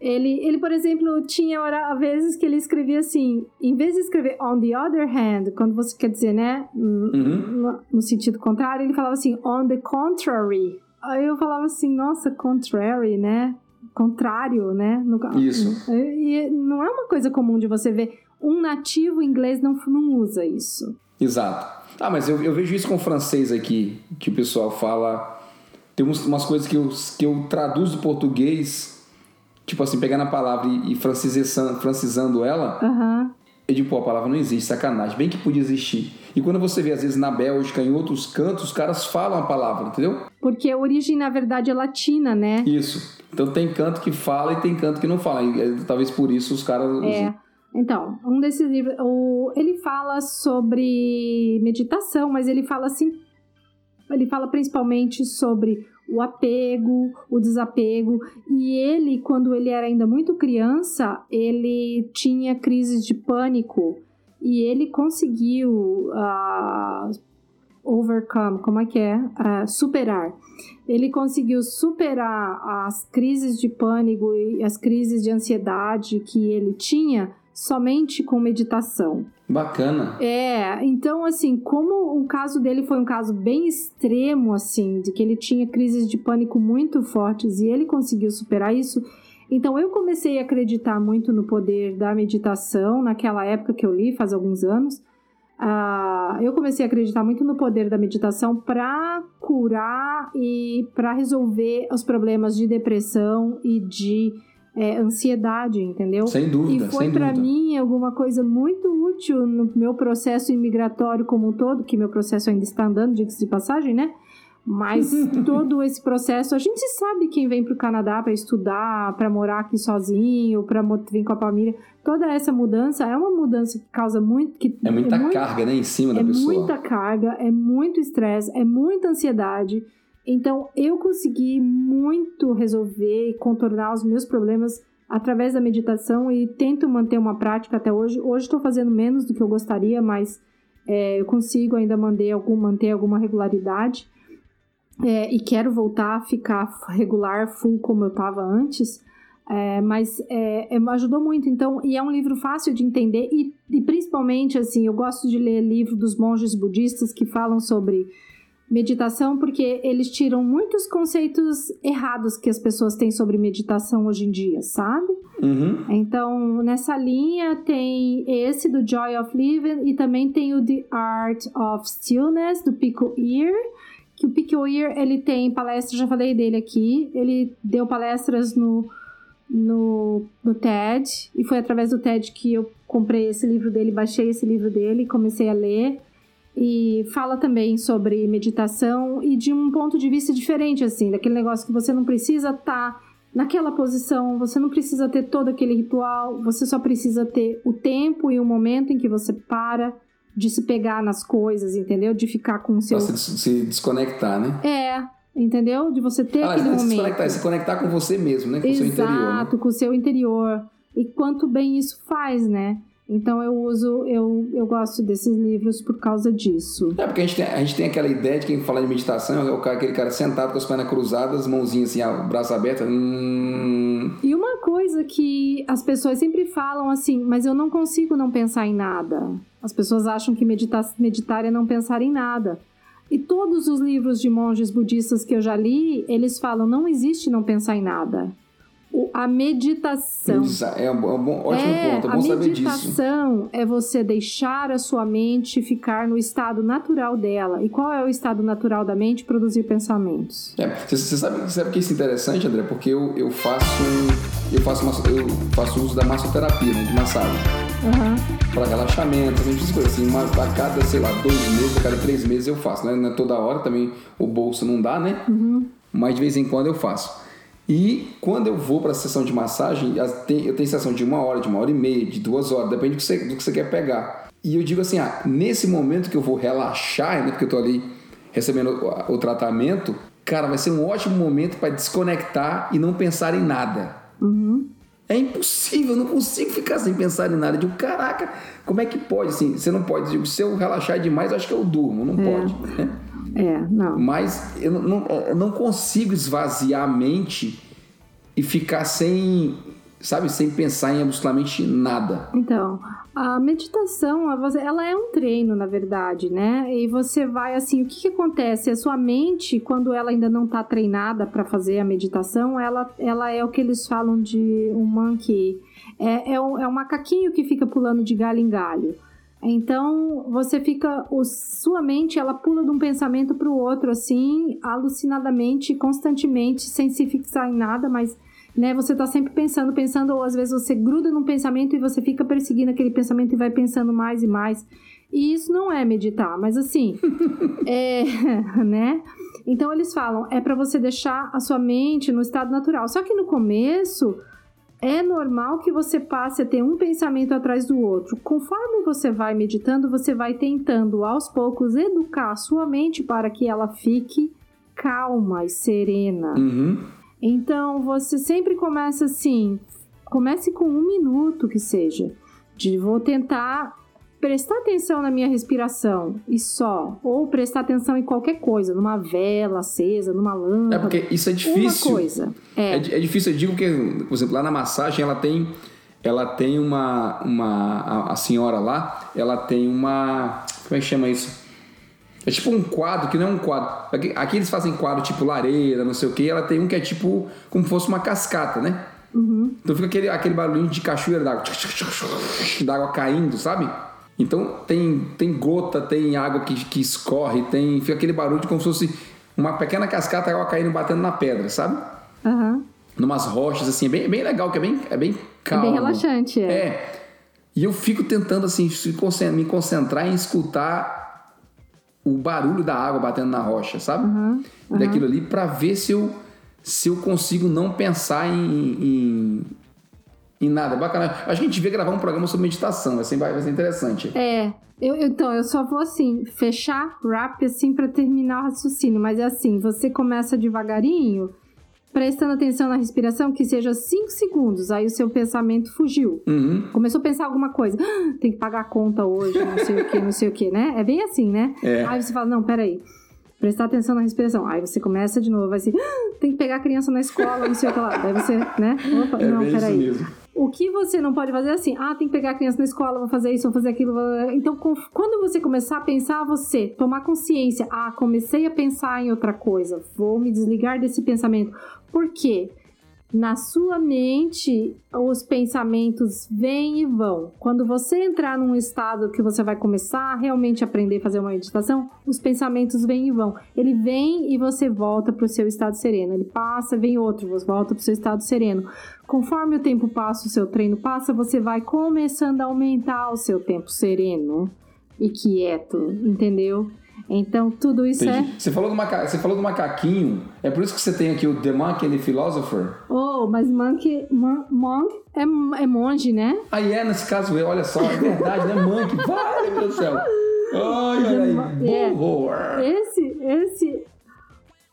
Ele, ele, por exemplo, tinha hora, vezes que ele escrevia assim, em vez de escrever on the other hand, quando você quer dizer, né, Uhum. no, sentido contrário, ele falava assim, on the contrary. Aí eu falava assim, nossa, contrary, né? Contrário, né? No, Isso. E e não é uma coisa comum de você ver. Um nativo inglês não, não usa isso. Exato. Ah, mas eu, eu vejo isso com o francês aqui, que o pessoal fala. Tem uns- umas coisas que eu, que eu traduzo do português, tipo assim, pegando a palavra e, e francisando ela, Aham. eu digo, pô, a palavra não existe, sacanagem. Bem que podia existir. E quando você vê, às vezes, na Bélgica, em outros cantos, os caras falam a palavra, entendeu? Porque a origem, na verdade, é latina, né? Isso. Então tem canto que fala e tem canto que não fala. E, eh, talvez por isso os caras. É. Então, um desses livros, o, ele fala sobre meditação, mas ele fala assim, ele fala principalmente sobre o apego, o desapego, e ele, quando ele era ainda muito criança, ele tinha crises de pânico e ele conseguiu ah, overcome, como é que é? Ah, superar. Ele conseguiu superar as crises de pânico e as crises de ansiedade que ele tinha somente com meditação. Bacana. É, então assim, como o caso dele foi um caso bem extremo assim, de que ele tinha crises de pânico muito fortes e ele conseguiu superar isso, então eu comecei a acreditar muito no poder da meditação naquela época que eu li, faz alguns anos. Ah, eu comecei a acreditar muito no poder da meditação para curar e para resolver os problemas de depressão e de é, ansiedade, entendeu? Sem dúvida, E foi para mim alguma coisa muito útil no meu processo imigratório como um todo, que meu processo ainda está andando, diga-se de passagem, né? Mas todo esse processo, a gente sabe quem vem para o Canadá para estudar, para morar aqui sozinho, para vir com a família. Toda essa mudança é uma mudança que causa muito. Que É muita muito- carga, né, em cima da é pessoa. muita carga, é muito estresse, é muita ansiedade. Então, eu consegui muito resolver e contornar os meus problemas através da meditação e tento manter uma prática até hoje. Hoje estou fazendo menos do que eu gostaria, mas é, eu consigo ainda manter, algum, manter alguma regularidade. É, e quero voltar a ficar regular, full como eu estava antes. É, mas é, é, ajudou muito, então, e é um livro fácil de entender, e, e principalmente, assim, eu gosto de ler livro dos monges budistas que falam sobre meditação, porque eles tiram muitos conceitos errados que as pessoas têm sobre meditação hoje em dia, sabe? Uhum. Então, nessa linha tem esse do Joy of Living e também tem o The Art of Stillness, do Pico Ear, que o Pico Ear, ele tem palestras, já falei dele aqui, ele deu palestras no, no, no TED, e foi através do TED que eu comprei esse livro dele, baixei esse livro dele, comecei a ler, e fala também sobre meditação e de um ponto de vista diferente, assim, daquele negócio que você não precisa estar naquela posição, você não precisa ter todo aquele ritual, você só precisa ter o tempo e o momento em que você para de se pegar nas coisas, entendeu? De ficar com o seu. Pra se, se desconectar, né? É, entendeu? De você ter Ah, aquele se momento. desconectar, se conectar com você mesmo, né? Com o seu interior. Né? Exato, com o seu interior. E quanto bem isso faz, né? Então eu uso, eu, eu gosto desses livros por causa disso. É porque a gente, tem, a gente tem aquela ideia de quem fala de meditação é o cara, aquele cara sentado com as pernas cruzadas, mãozinhas assim, o braço aberto. Hum, E uma coisa que as pessoas sempre falam assim, mas eu não consigo não pensar em nada. As pessoas acham que meditar, meditar é não pensar em nada. E todos os livros de monges budistas que eu já li, eles falam, não existe não pensar em nada. A meditação. é um, é um bom, ótimo é, ponto, é a bom saber disso. meditação é você deixar a sua mente ficar no estado natural dela. E qual é o estado natural da mente? Produzir pensamentos. É, você, você sabe, você sabe que isso é interessante, André? Porque eu, eu faço eu faço, masso- eu faço uso da massoterapia, né, de massagem. Aham. Para relaxamento, essas coisas assim. Uma, a cada, sei lá, dois meses, a cada três meses eu faço. Né? Não é toda hora também o bolso não dá, né? Mas de vez em quando eu faço. E quando eu vou para a sessão de massagem, eu tenho sessão de uma hora, de uma hora e meia, de duas horas, depende do que você, do que você quer pegar. E eu digo assim, ah, nesse momento que eu vou relaxar, né, porque eu tô ali recebendo o, o tratamento, cara, vai ser um ótimo momento para desconectar e não pensar em nada. É impossível, eu não consigo ficar sem pensar em nada. Eu digo, caraca, como é que pode? Assim, você não pode. Eu digo, se eu relaxar demais, eu acho que eu durmo. Não pode. Né? É, não. Mas eu não, não- eu não consigo esvaziar a mente e ficar sem sabe, sem pensar em absolutamente nada. Então, a meditação, ela é um treino, na verdade, né? E você vai assim, o que, que acontece? A sua mente, quando ela ainda não está treinada para fazer a meditação, ela, ela é o que eles falam de um monkey. É, é, um, é um macaquinho que fica pulando de galho em galho. Então você fica, o, sua mente ela pula de um pensamento para o outro assim, alucinadamente, constantemente, sem se fixar em nada, mas né, você está sempre pensando, pensando, ou às vezes você gruda num pensamento e você fica perseguindo aquele pensamento e vai pensando mais e mais. E isso não é meditar, mas assim, é, né? Então eles falam, é para você deixar a sua mente no estado natural. Só que no começo é normal que você passe a ter um pensamento atrás do outro. Conforme você vai meditando, você vai tentando aos poucos educar a sua mente para que ela fique calma e serena. Uhum. Então você sempre começa assim, comece com um minuto que seja, de vou tentar prestar atenção na minha respiração e só, ou prestar atenção em qualquer coisa, numa vela acesa, numa lâmpada. É porque isso é difícil. Uma coisa. É. é, é difícil, eu digo que, por exemplo, lá na massagem ela tem ela tem uma uma a, a senhora lá, ela tem uma como é que chama isso? É tipo um quadro, que não é um quadro. Aqui, aqui eles fazem quadro tipo lareira, não sei o que. Ela tem um que é tipo como se fosse uma cascata, né? Uhum. Então fica aquele, aquele barulhinho de cachoeira d'água. D'água caindo, sabe? Então tem, tem gota, tem água que, que escorre, tem. Fica aquele barulho de como se fosse uma pequena cascata água caindo batendo na pedra, sabe? Uhum. Numas rochas, assim, é bem, bem legal, que é bem, é bem calmo. É bem relaxante, é. É. E eu fico tentando, assim, me concentrar em escutar o barulho da água batendo na rocha, sabe? Uhum. Uhum. Daquilo ali, para ver se eu, se eu consigo não pensar em, em em nada. Bacana. Acho que a gente devia gravar um programa sobre meditação, vai ser, vai ser interessante. É. Eu, então, eu só vou assim, fechar rap assim para terminar o raciocínio, mas é assim, você começa devagarinho, prestando atenção na respiração, que seja 5 segundos, aí o seu pensamento fugiu. Uhum. Começou a pensar alguma coisa, ah, tem que pagar a conta hoje, não sei o que, não sei o que, né? É bem assim, né? É. Aí você fala, não, peraí prestar atenção na respiração. Aí você começa de novo, vai assim, ah, tem que pegar a criança na escola, não sei o que lá. Daí você, né? Opa, é não, peraí. Mesmo. O que você não pode fazer é assim, ah, tem que pegar a criança na escola, vou fazer isso, vou fazer aquilo. Então, quando você começar a pensar, você tomar consciência, ah, comecei a pensar em outra coisa, vou me desligar desse pensamento. Por quê? Na sua mente, os pensamentos vêm e vão. Quando você entrar num estado que você vai começar a realmente aprender a fazer uma meditação, os pensamentos vêm e vão. Ele vem e você volta para o seu estado sereno. Ele passa, vem outro, você volta para o seu estado sereno. Conforme o tempo passa, o seu treino passa, você vai começando a aumentar o seu tempo sereno e quieto, entendeu? Então, tudo isso Entendi. é. Você falou, do maca... você falou do macaquinho, é por isso que você tem aqui o The Monk and the Philosopher? Oh, mas monk, mon, monk é, é monge, né? Ah, é, nesse caso, olha só, é verdade, né? Monk, vale, meu céu. Ai, olha aí, é. Esse, esse.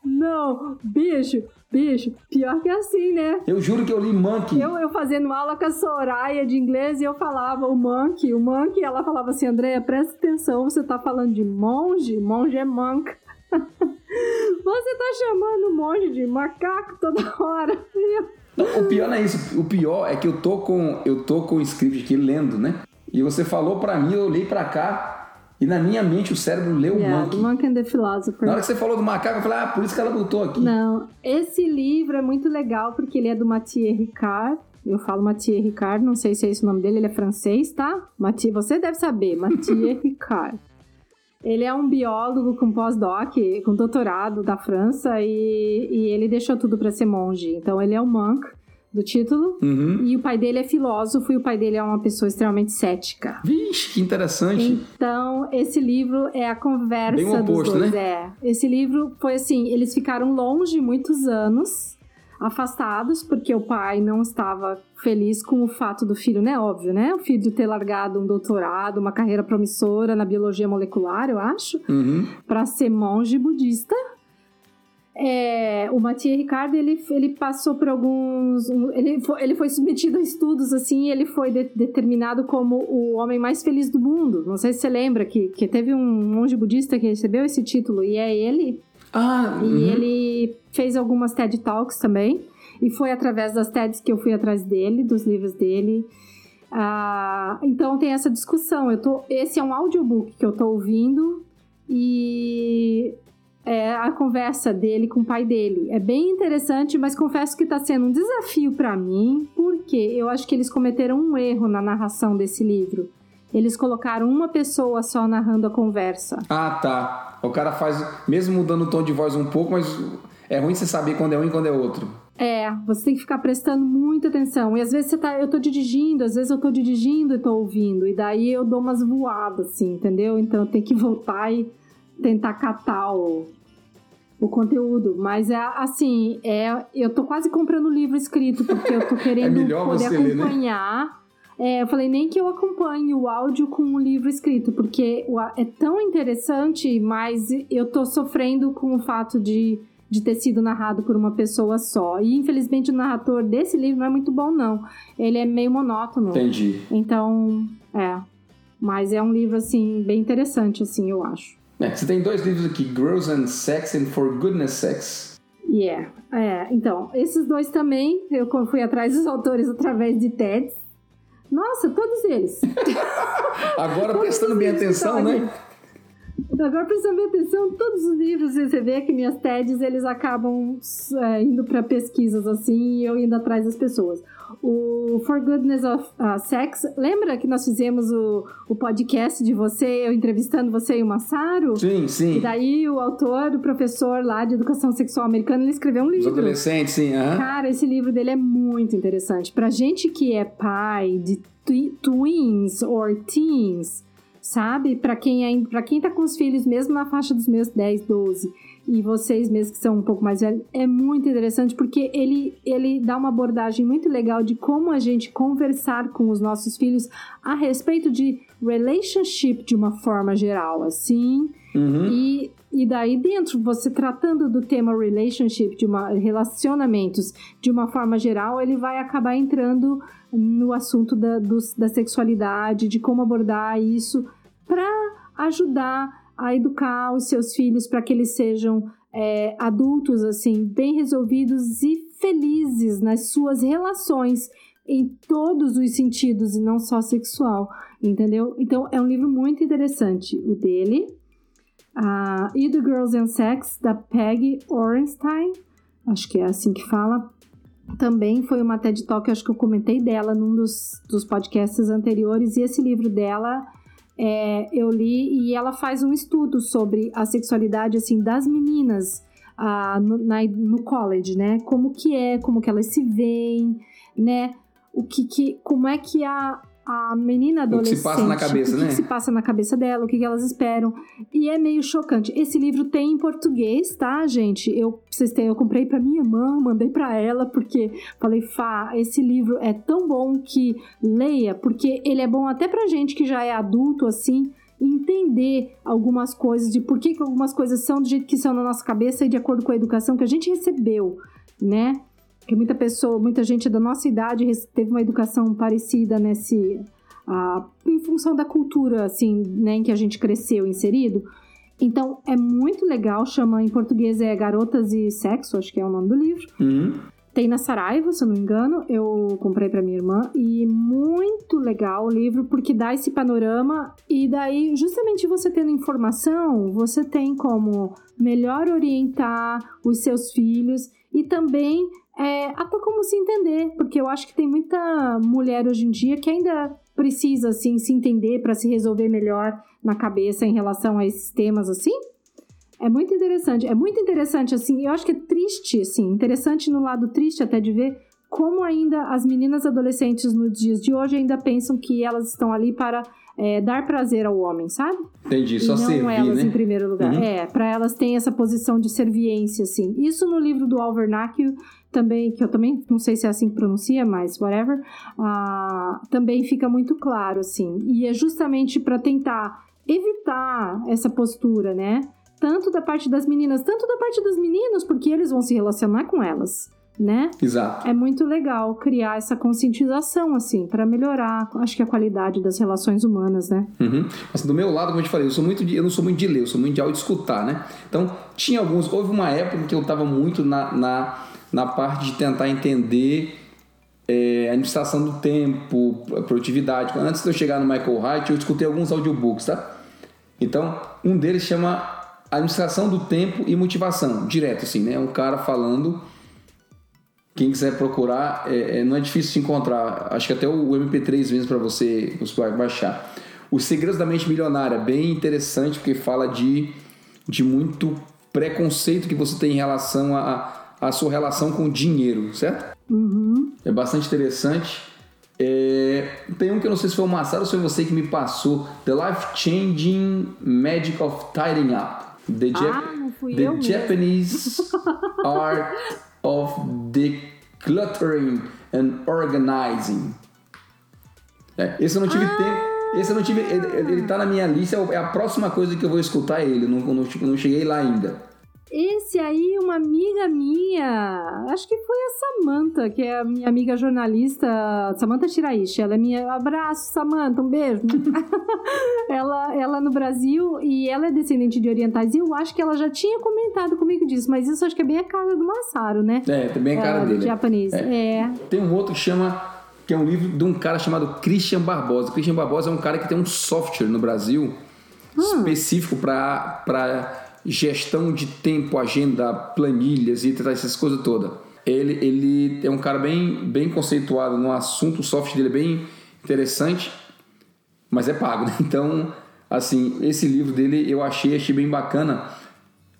Não, bicho, Bicho, pior que é assim, né? Eu juro que eu li Monkey. Eu, eu fazendo aula com a Soraya de inglês e eu falava o Monkey, o Monkey, ela falava assim, Andréia, presta atenção, você tá falando de monge? Monge é monk. você tá chamando monge de macaco toda hora. Não, o pior não é isso. O pior é que eu tô com eu tô com o script aqui lendo, né? E você falou para mim, eu olhei para cá, e na minha mente o cérebro leu yeah, o Monkey. The Monk and the Philosopher. Na hora que você falou do macaco, eu falei, ah, por isso que ela botou aqui. Não, esse livro é muito legal porque ele é do Mathieu Ricard. Eu falo Mathieu Ricard, não sei se é esse o nome dele, ele é francês, tá? Mathieu, você deve saber, Mathieu Ricard. Ele é um biólogo com pós-doc, com doutorado da França e, e ele deixou tudo para ser monge. Então ele é um monk do título. Uhum. E o pai dele é filósofo e o pai dele é uma pessoa extremamente cética. Vixe, que interessante. Então, esse livro é a conversa Bem oposto, dos dois. Né? É. Esse livro foi assim, eles ficaram longe muitos anos, afastados, porque o pai não estava feliz com o fato do filho, né? Óbvio, né? O filho ter largado um doutorado, uma carreira promissora na biologia molecular, eu acho, uhum. para ser monge budista é, o Mathieu Ricardo, ele, ele passou por alguns... Ele foi, ele foi submetido a estudos, assim, e ele foi de, determinado como o homem mais feliz do mundo. Não sei se você lembra que, que teve um monge budista que recebeu esse título, e é ele. Ah, e uhum. ele fez algumas TED Talks também. E foi através das TEDs que eu fui atrás dele, dos livros dele. Ah, então tem essa discussão. Eu tô, esse é um audiobook que eu tô ouvindo e é a conversa dele com o pai dele. É bem interessante, mas confesso que está sendo um desafio para mim, porque eu acho que eles cometeram um erro na narração desse livro. Eles colocaram uma pessoa só narrando a conversa. Ah, tá. O cara faz, mesmo mudando o tom de voz um pouco, mas é ruim você saber quando é um e quando é outro. É, você tem que ficar prestando muita atenção. E às vezes você tá, eu tô dirigindo, às vezes eu tô dirigindo e tô ouvindo. E daí eu dou umas voadas, assim, entendeu? Então eu tenho que voltar e tentar catar o, o conteúdo. Mas é assim, é, eu tô quase comprando livro escrito, porque eu tô querendo é poder acompanhar. Ler, né? É, eu falei, nem que eu acompanhe o áudio com o livro escrito, porque é tão interessante, mas eu tô sofrendo com o fato de, de ter sido narrado por uma pessoa só. E infelizmente o narrador desse livro não é muito bom, não. Ele é meio monótono. Entendi. Então, é. Mas é um livro, assim, bem interessante, assim, eu acho. É, você tem dois livros aqui, Girls and Sex and For Goodness Sex. Yeah. É, então, esses dois também, eu fui atrás dos autores através de TEDs. Nossa, todos eles. Agora todos prestando bem atenção, né? Agora prestando bem atenção, todos os livros, você vê que minhas TEDs, eles acabam é, indo para pesquisas assim e eu indo atrás das pessoas o For Goodness of uh, Sex. Lembra que nós fizemos o, o podcast de você, eu entrevistando você e o Massaro? Sim, sim. E daí o autor, o professor lá de educação sexual americana, ele escreveu um livro. Os adolescentes, sim. Uhum. Cara, esse livro dele é muito interessante. Pra gente que é pai de twins or teens, sabe? Para quem é, para quem tá com os filhos mesmo na faixa dos meus 10, 12 e vocês mesmos que são um pouco mais velhos, é muito interessante porque ele, ele dá uma abordagem muito legal de como a gente conversar com os nossos filhos a respeito de relationship de uma forma geral, assim. Uhum. E, e daí dentro, você tratando do tema relationship, de uma, relacionamentos de uma forma geral, ele vai acabar entrando no assunto da, da sexualidade, de como abordar isso para ajudar a educar os seus filhos para que eles sejam é, adultos assim bem resolvidos e felizes nas suas relações em todos os sentidos e não só sexual, entendeu? Então é um livro muito interessante o dele. Uh, e The Girls and Sex da Peggy Orenstein, acho que é assim que fala. Também foi uma TED Talk, acho que eu comentei dela num dos, dos podcasts anteriores, e esse livro dela é, eu li e ela faz um estudo sobre a sexualidade assim das meninas ah, no, na, no college, né? Como que é, como que elas se veem, né? O que, que como é que a, a menina adolescente. O que se passa na cabeça, né? O que se passa na cabeça dela, o que elas esperam. E é meio chocante. Esse livro tem em português, tá, gente? Eu, vocês têm, eu comprei para minha irmã, mandei para ela, porque falei, Fá, esse livro é tão bom que leia, porque ele é bom até pra gente que já é adulto, assim, entender algumas coisas, de por que, que algumas coisas são do jeito que são na nossa cabeça e de acordo com a educação que a gente recebeu, né? Que muita pessoa, muita gente da nossa idade teve uma educação parecida nesse uh, em função da cultura assim, né, em que a gente cresceu inserido. Então é muito legal, chama em português é Garotas e Sexo, acho que é o nome do livro. Uhum. Tem na Saraiva, se eu não me engano, eu comprei para minha irmã e muito legal o livro porque dá esse panorama e daí justamente você tendo informação, você tem como melhor orientar os seus filhos e também é, até como se entender, porque eu acho que tem muita mulher hoje em dia que ainda precisa assim se entender para se resolver melhor na cabeça em relação a esses temas assim. É muito interessante, é muito interessante assim. Eu acho que é triste, assim, interessante no lado triste até de ver como ainda as meninas adolescentes nos dias de hoje ainda pensam que elas estão ali para é, dar prazer ao homem, sabe? Entendi, só e não servir, elas né? em primeiro lugar. Uhum. É, para elas têm essa posição de serviência, assim. Isso no livro do Alvernacchio também, que eu também não sei se é assim que pronuncia, mas whatever, uh, também fica muito claro, assim. E é justamente para tentar evitar essa postura, né? Tanto da parte das meninas, tanto da parte dos meninos, porque eles vão se relacionar com elas né? Exato. É muito legal criar essa conscientização, assim, para melhorar, acho que a qualidade das relações humanas, né? Uhum. Mas do meu lado, como eu te falei, eu, sou muito de, eu não sou muito de ler, eu sou muito de áudio escutar, né? Então, tinha alguns. Houve uma época que eu estava muito na, na, na parte de tentar entender é, a administração do tempo, produtividade. Antes de eu chegar no Michael Hyatt, eu escutei alguns audiobooks, tá? Então, um deles chama Administração do Tempo e Motivação, direto assim, né? Um cara falando. Quem quiser procurar, é, é, não é difícil de encontrar. Acho que até o MP3 mesmo para você, você baixar. Os Segredos da Mente Milionária, bem interessante, porque fala de, de muito preconceito que você tem em relação a, a sua relação com o dinheiro, certo? Uhum. É bastante interessante. É, tem um que eu não sei se foi o Massaro ou se foi você que me passou. The Life Changing Magic of Tidying Up. The, ah, não fui the. Japanese Art of Decluttering and Organizing. É, esse eu não tive Ah! tempo. Esse eu não tive. Ele, ele tá na minha lista, é a próxima coisa que eu vou escutar ele. Não, não, não cheguei lá ainda. Esse aí, uma amiga minha, acho que foi a Samantha, que é a minha amiga jornalista, Samantha Shiraishi. Ela é minha. Abraço, Samantha, um beijo. ela, ela no Brasil e ela é descendente de orientais. E eu acho que ela já tinha comentado comigo disso, mas isso acho que é bem a cara do Massaro, né? É, também a cara Ela, dele. Japonês. É. Tem um outro que chama. Que é um livro de um cara chamado Christian Barbosa. Christian Barbosa é um cara que tem um software no Brasil específico para gestão de tempo, agenda, planilhas e essas coisas todas. Ele, ele é um cara bem, bem conceituado no assunto, o software dele é bem interessante, mas é pago, né? Então, assim, esse livro dele eu achei, achei bem bacana.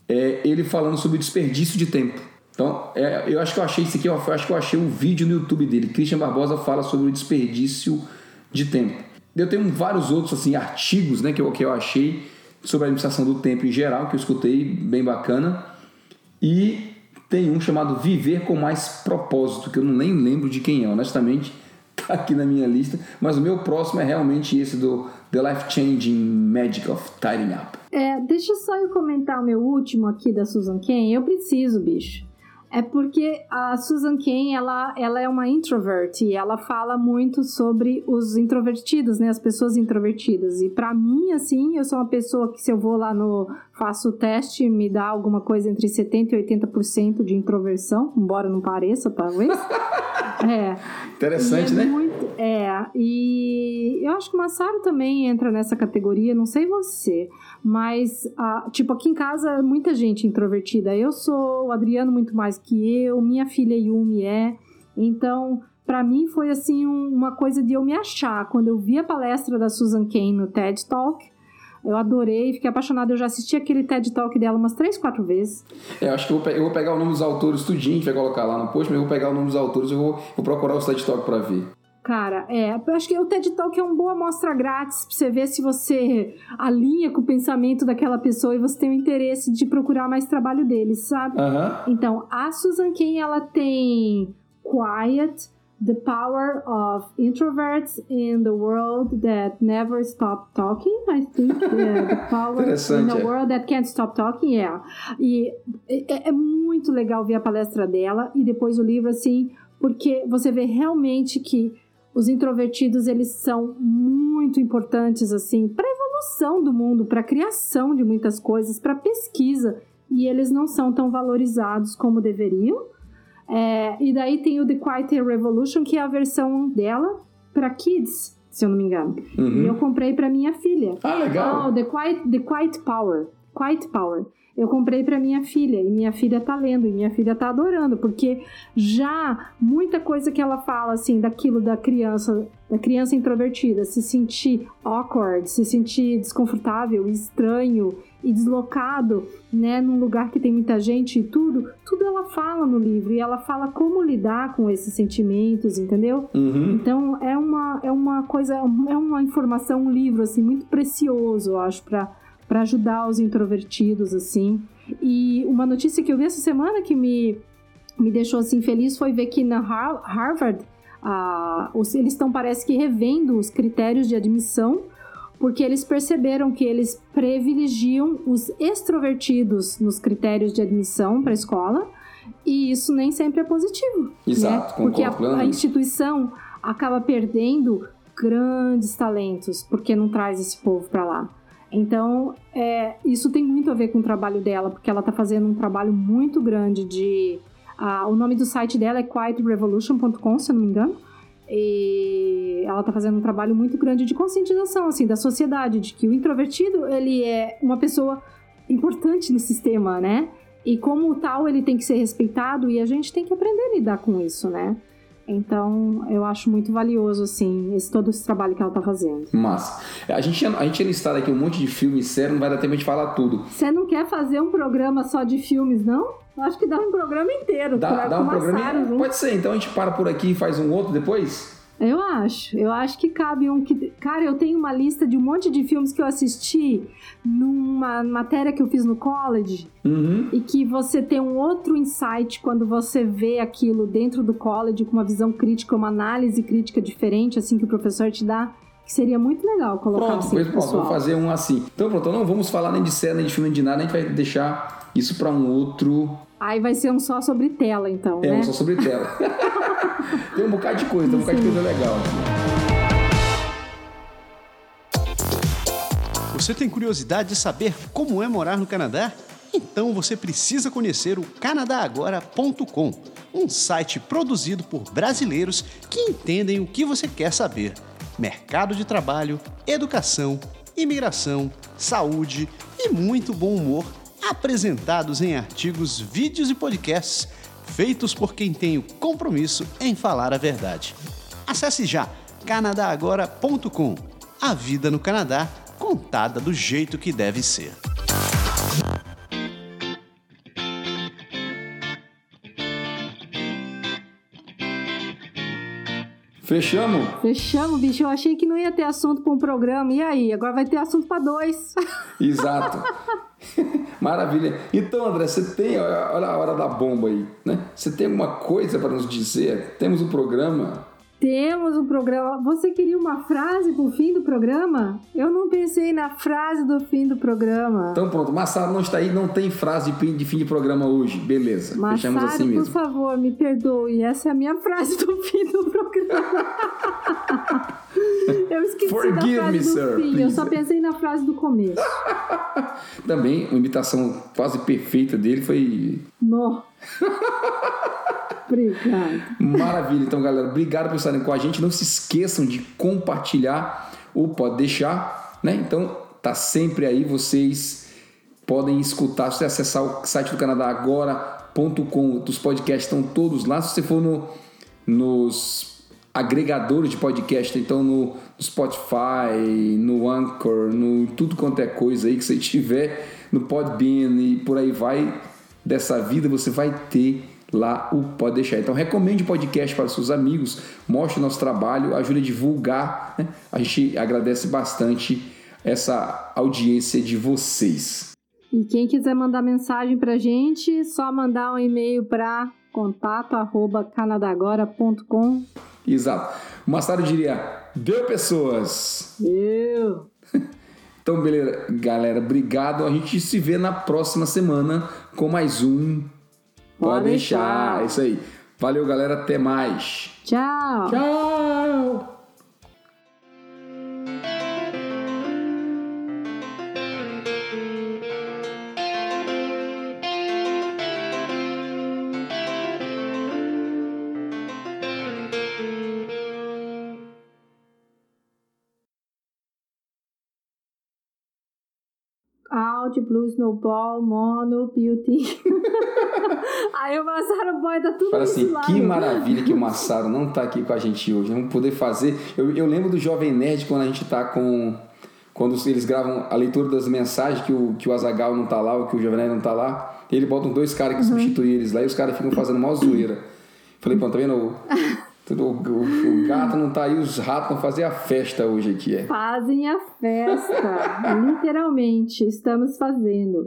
É ele falando sobre desperdício de tempo. Então, é, eu acho que eu achei isso aqui, eu acho que eu achei um vídeo no YouTube dele. Christian Barbosa fala sobre o desperdício de tempo. Eu tenho vários outros assim artigos, né, que eu, que eu achei sobre a administração do tempo em geral, que eu escutei, bem bacana. E tem um chamado Viver com Mais Propósito, que eu nem lembro de quem é, honestamente, tá aqui na minha lista. Mas o meu próximo é realmente esse do The Life Changing Magic of Tidying Up. É, deixa só eu comentar o meu último aqui da Susan Cain. Eu preciso, bicho. É porque a Susan Cain, ela, ela é uma introvert e ela fala muito sobre os introvertidos, né? As pessoas introvertidas. E pra mim, assim, eu sou uma pessoa que se eu vou lá no... Faço o teste, me dá alguma coisa entre 70% e 80% de introversão, embora não pareça, talvez. é. Interessante, é né? É, e eu acho que o Massaro também entra nessa categoria, não sei você, mas, tipo, aqui em casa, muita gente introvertida. Eu sou, o Adriano muito mais que eu, minha filha Yumi é, então, pra mim foi, assim, um- uma coisa de eu me achar. Quando eu vi a palestra da Susan Cain no TED Talk, eu adorei, fiquei apaixonada. Eu já assisti aquele TED Talk dela umas três, quatro vezes. É, eu acho que eu vou, eu vou pegar o nome dos autores tudinho, a gente vai colocar lá no post, mas eu vou pegar o nome dos autores e vou, vou procurar o TED Talk pra ver. Cara, é, eu acho que o TED Talk é uma boa amostra grátis pra você ver se você alinha com o pensamento daquela pessoa e você tem o interesse de procurar mais trabalho deles, sabe? Então, a Susan Cain, ela tem Quiet, The Power of Introverts in the World That Never Stop Talking, I think. Yeah, the Power in a é. World That Can't Stop Talking, yeah. E é, é muito legal ver a palestra dela e depois o livro, assim, porque você vê realmente que os introvertidos, eles são muito importantes, assim, para evolução do mundo, para criação de muitas coisas, para pesquisa, e eles não são tão valorizados como deveriam. É, e daí tem o The Quiet Revolution, que é a versão dela para kids, se eu não me engano. E Uhum. eu comprei para minha filha. Ah, legal. Oh, The Quiet, The Quiet Power. Quiet Power. Eu comprei para minha filha e minha filha tá lendo e minha filha tá adorando, porque já muita coisa que ela fala assim daquilo da criança, da criança introvertida, se sentir awkward, se sentir desconfortável, estranho e deslocado, né, num lugar que tem muita gente e tudo, tudo ela fala no livro e ela fala como lidar com esses sentimentos, entendeu? Uhum. Então é uma, é uma coisa, é uma informação, um livro assim muito precioso, eu acho, para para ajudar os introvertidos assim. E uma notícia que eu vi essa semana que me me deixou assim feliz foi ver que na Har- Harvard ah, eles estão parece que revendo os critérios de admissão porque eles perceberam que eles privilegiam os extrovertidos nos critérios de admissão para a escola E isso nem sempre é positivo. Exato, né? Porque a, a instituição acaba perdendo grandes talentos porque não traz esse povo para lá. Então, é, isso tem muito a ver com o trabalho dela, porque ela está fazendo um trabalho muito grande de. Uh, o nome do site dela é quietrevolution.com, se eu não me engano. E ela está fazendo um trabalho muito grande de conscientização assim da sociedade, de que o introvertido ele é uma pessoa importante no sistema, né? E como tal ele tem que ser respeitado e a gente tem que aprender a lidar com isso, né? Então, eu acho muito valioso, assim, esse, todo esse trabalho que ela tá fazendo. Massa. A gente, a gente tinha listado aqui um monte de filmes e séries, não vai dar tempo de falar tudo. Você não quer fazer um programa só de filmes, não? Eu acho que dá um programa inteiro. Dá, dá um programa. Pode ser, então a gente para por aqui e faz um outro depois? Eu acho. Eu acho que cabe um que. Cara, eu tenho uma lista de um monte de filmes que eu assisti numa matéria que eu fiz no college. Uhum. E que você tem um outro insight quando você vê aquilo dentro do college com uma visão crítica, uma análise crítica diferente, assim, que o professor te dá. Que seria muito legal colocar pronto, assim. Pois, pronto, vou fazer um assim. Então, pronto, não vamos falar nem de série, nem de filme, nem de nada, a gente vai deixar isso para um outro. Aí vai ser um só sobre tela, então. É, né? um só sobre tela. tem um bocado de coisa, tem um bocado de coisa legal. Você tem curiosidade de saber como é morar no Canadá? Então você precisa conhecer o canadagora.com, um site produzido por brasileiros que entendem o que você quer saber: mercado de trabalho, educação, imigração, saúde e muito bom humor, apresentados em artigos, vídeos e podcasts feitos por quem tem o compromisso em falar a verdade. Acesse já canadagora.com. A vida no Canadá contada do jeito que deve ser. Fechamos? Fechamos, bicho. Eu achei que não ia ter assunto para um programa. E aí? Agora vai ter assunto para dois. Exato. Maravilha. Então, André, você tem. Olha a hora da bomba aí, né? Você tem alguma coisa para nos dizer? Temos um programa temos um programa. Você queria uma frase pro fim do programa? Eu não pensei na frase do fim do programa. Então pronto, Massaro não está aí, não tem frase de fim de programa hoje. Beleza, Massaro, fechamos assim mesmo. por favor, me perdoe. Essa é a minha frase do fim do programa. Eu esqueci Forgive da frase me, do sir, fim. please. Eu só pensei na frase do começo. Também, uma imitação quase perfeita dele foi... No. Obrigado. Maravilha. Então, galera, obrigado por estarem com a gente. Não se esqueçam de compartilhar ou pode deixar, né? Então, tá sempre aí. Vocês podem escutar. Se você acessar o site do Canadá agora.com, os podcasts estão todos lá. Se você for no, nos agregadores de podcast, então no, Spotify, no Anchor, no tudo quanto é coisa aí que você tiver, no Podbean e por aí vai dessa vida, você vai ter lá o Pode Deixar. Então recomende o podcast para seus amigos, mostre o nosso trabalho, ajude a divulgar. Né? A gente agradece bastante essa audiência de vocês. E quem quiser mandar mensagem pra gente, só mandar um e-mail para contato@canadagora.com. Exato. O Massaro diria: deu pessoas. Eu. Então, beleza, galera, obrigado. A gente se vê na próxima semana com mais um Pode, deixar. deixar. Isso aí. Valeu, galera. Até mais. Tchau. Tchau. Out, Blue Snowball, Mono, Beauty. Aí o Massaro Boy tá tudo Fala assim, lado. que maravilha que o Massaro não tá aqui com a gente hoje. Vamos poder fazer. Eu, eu lembro do Jovem Nerd quando a gente tá com. Quando eles gravam a leitura das mensagens que o, que o Azagal não tá lá, ou que o Jovem Nerd não tá lá, e eles botam dois caras que uhum. substituem eles lá e os caras ficam fazendo mó zoeira. Falei, pô, tá vendo? O, o, o, gato não tá aí, os ratos vão fazer a festa hoje aqui. É. Fazem a festa. Literalmente, estamos fazendo.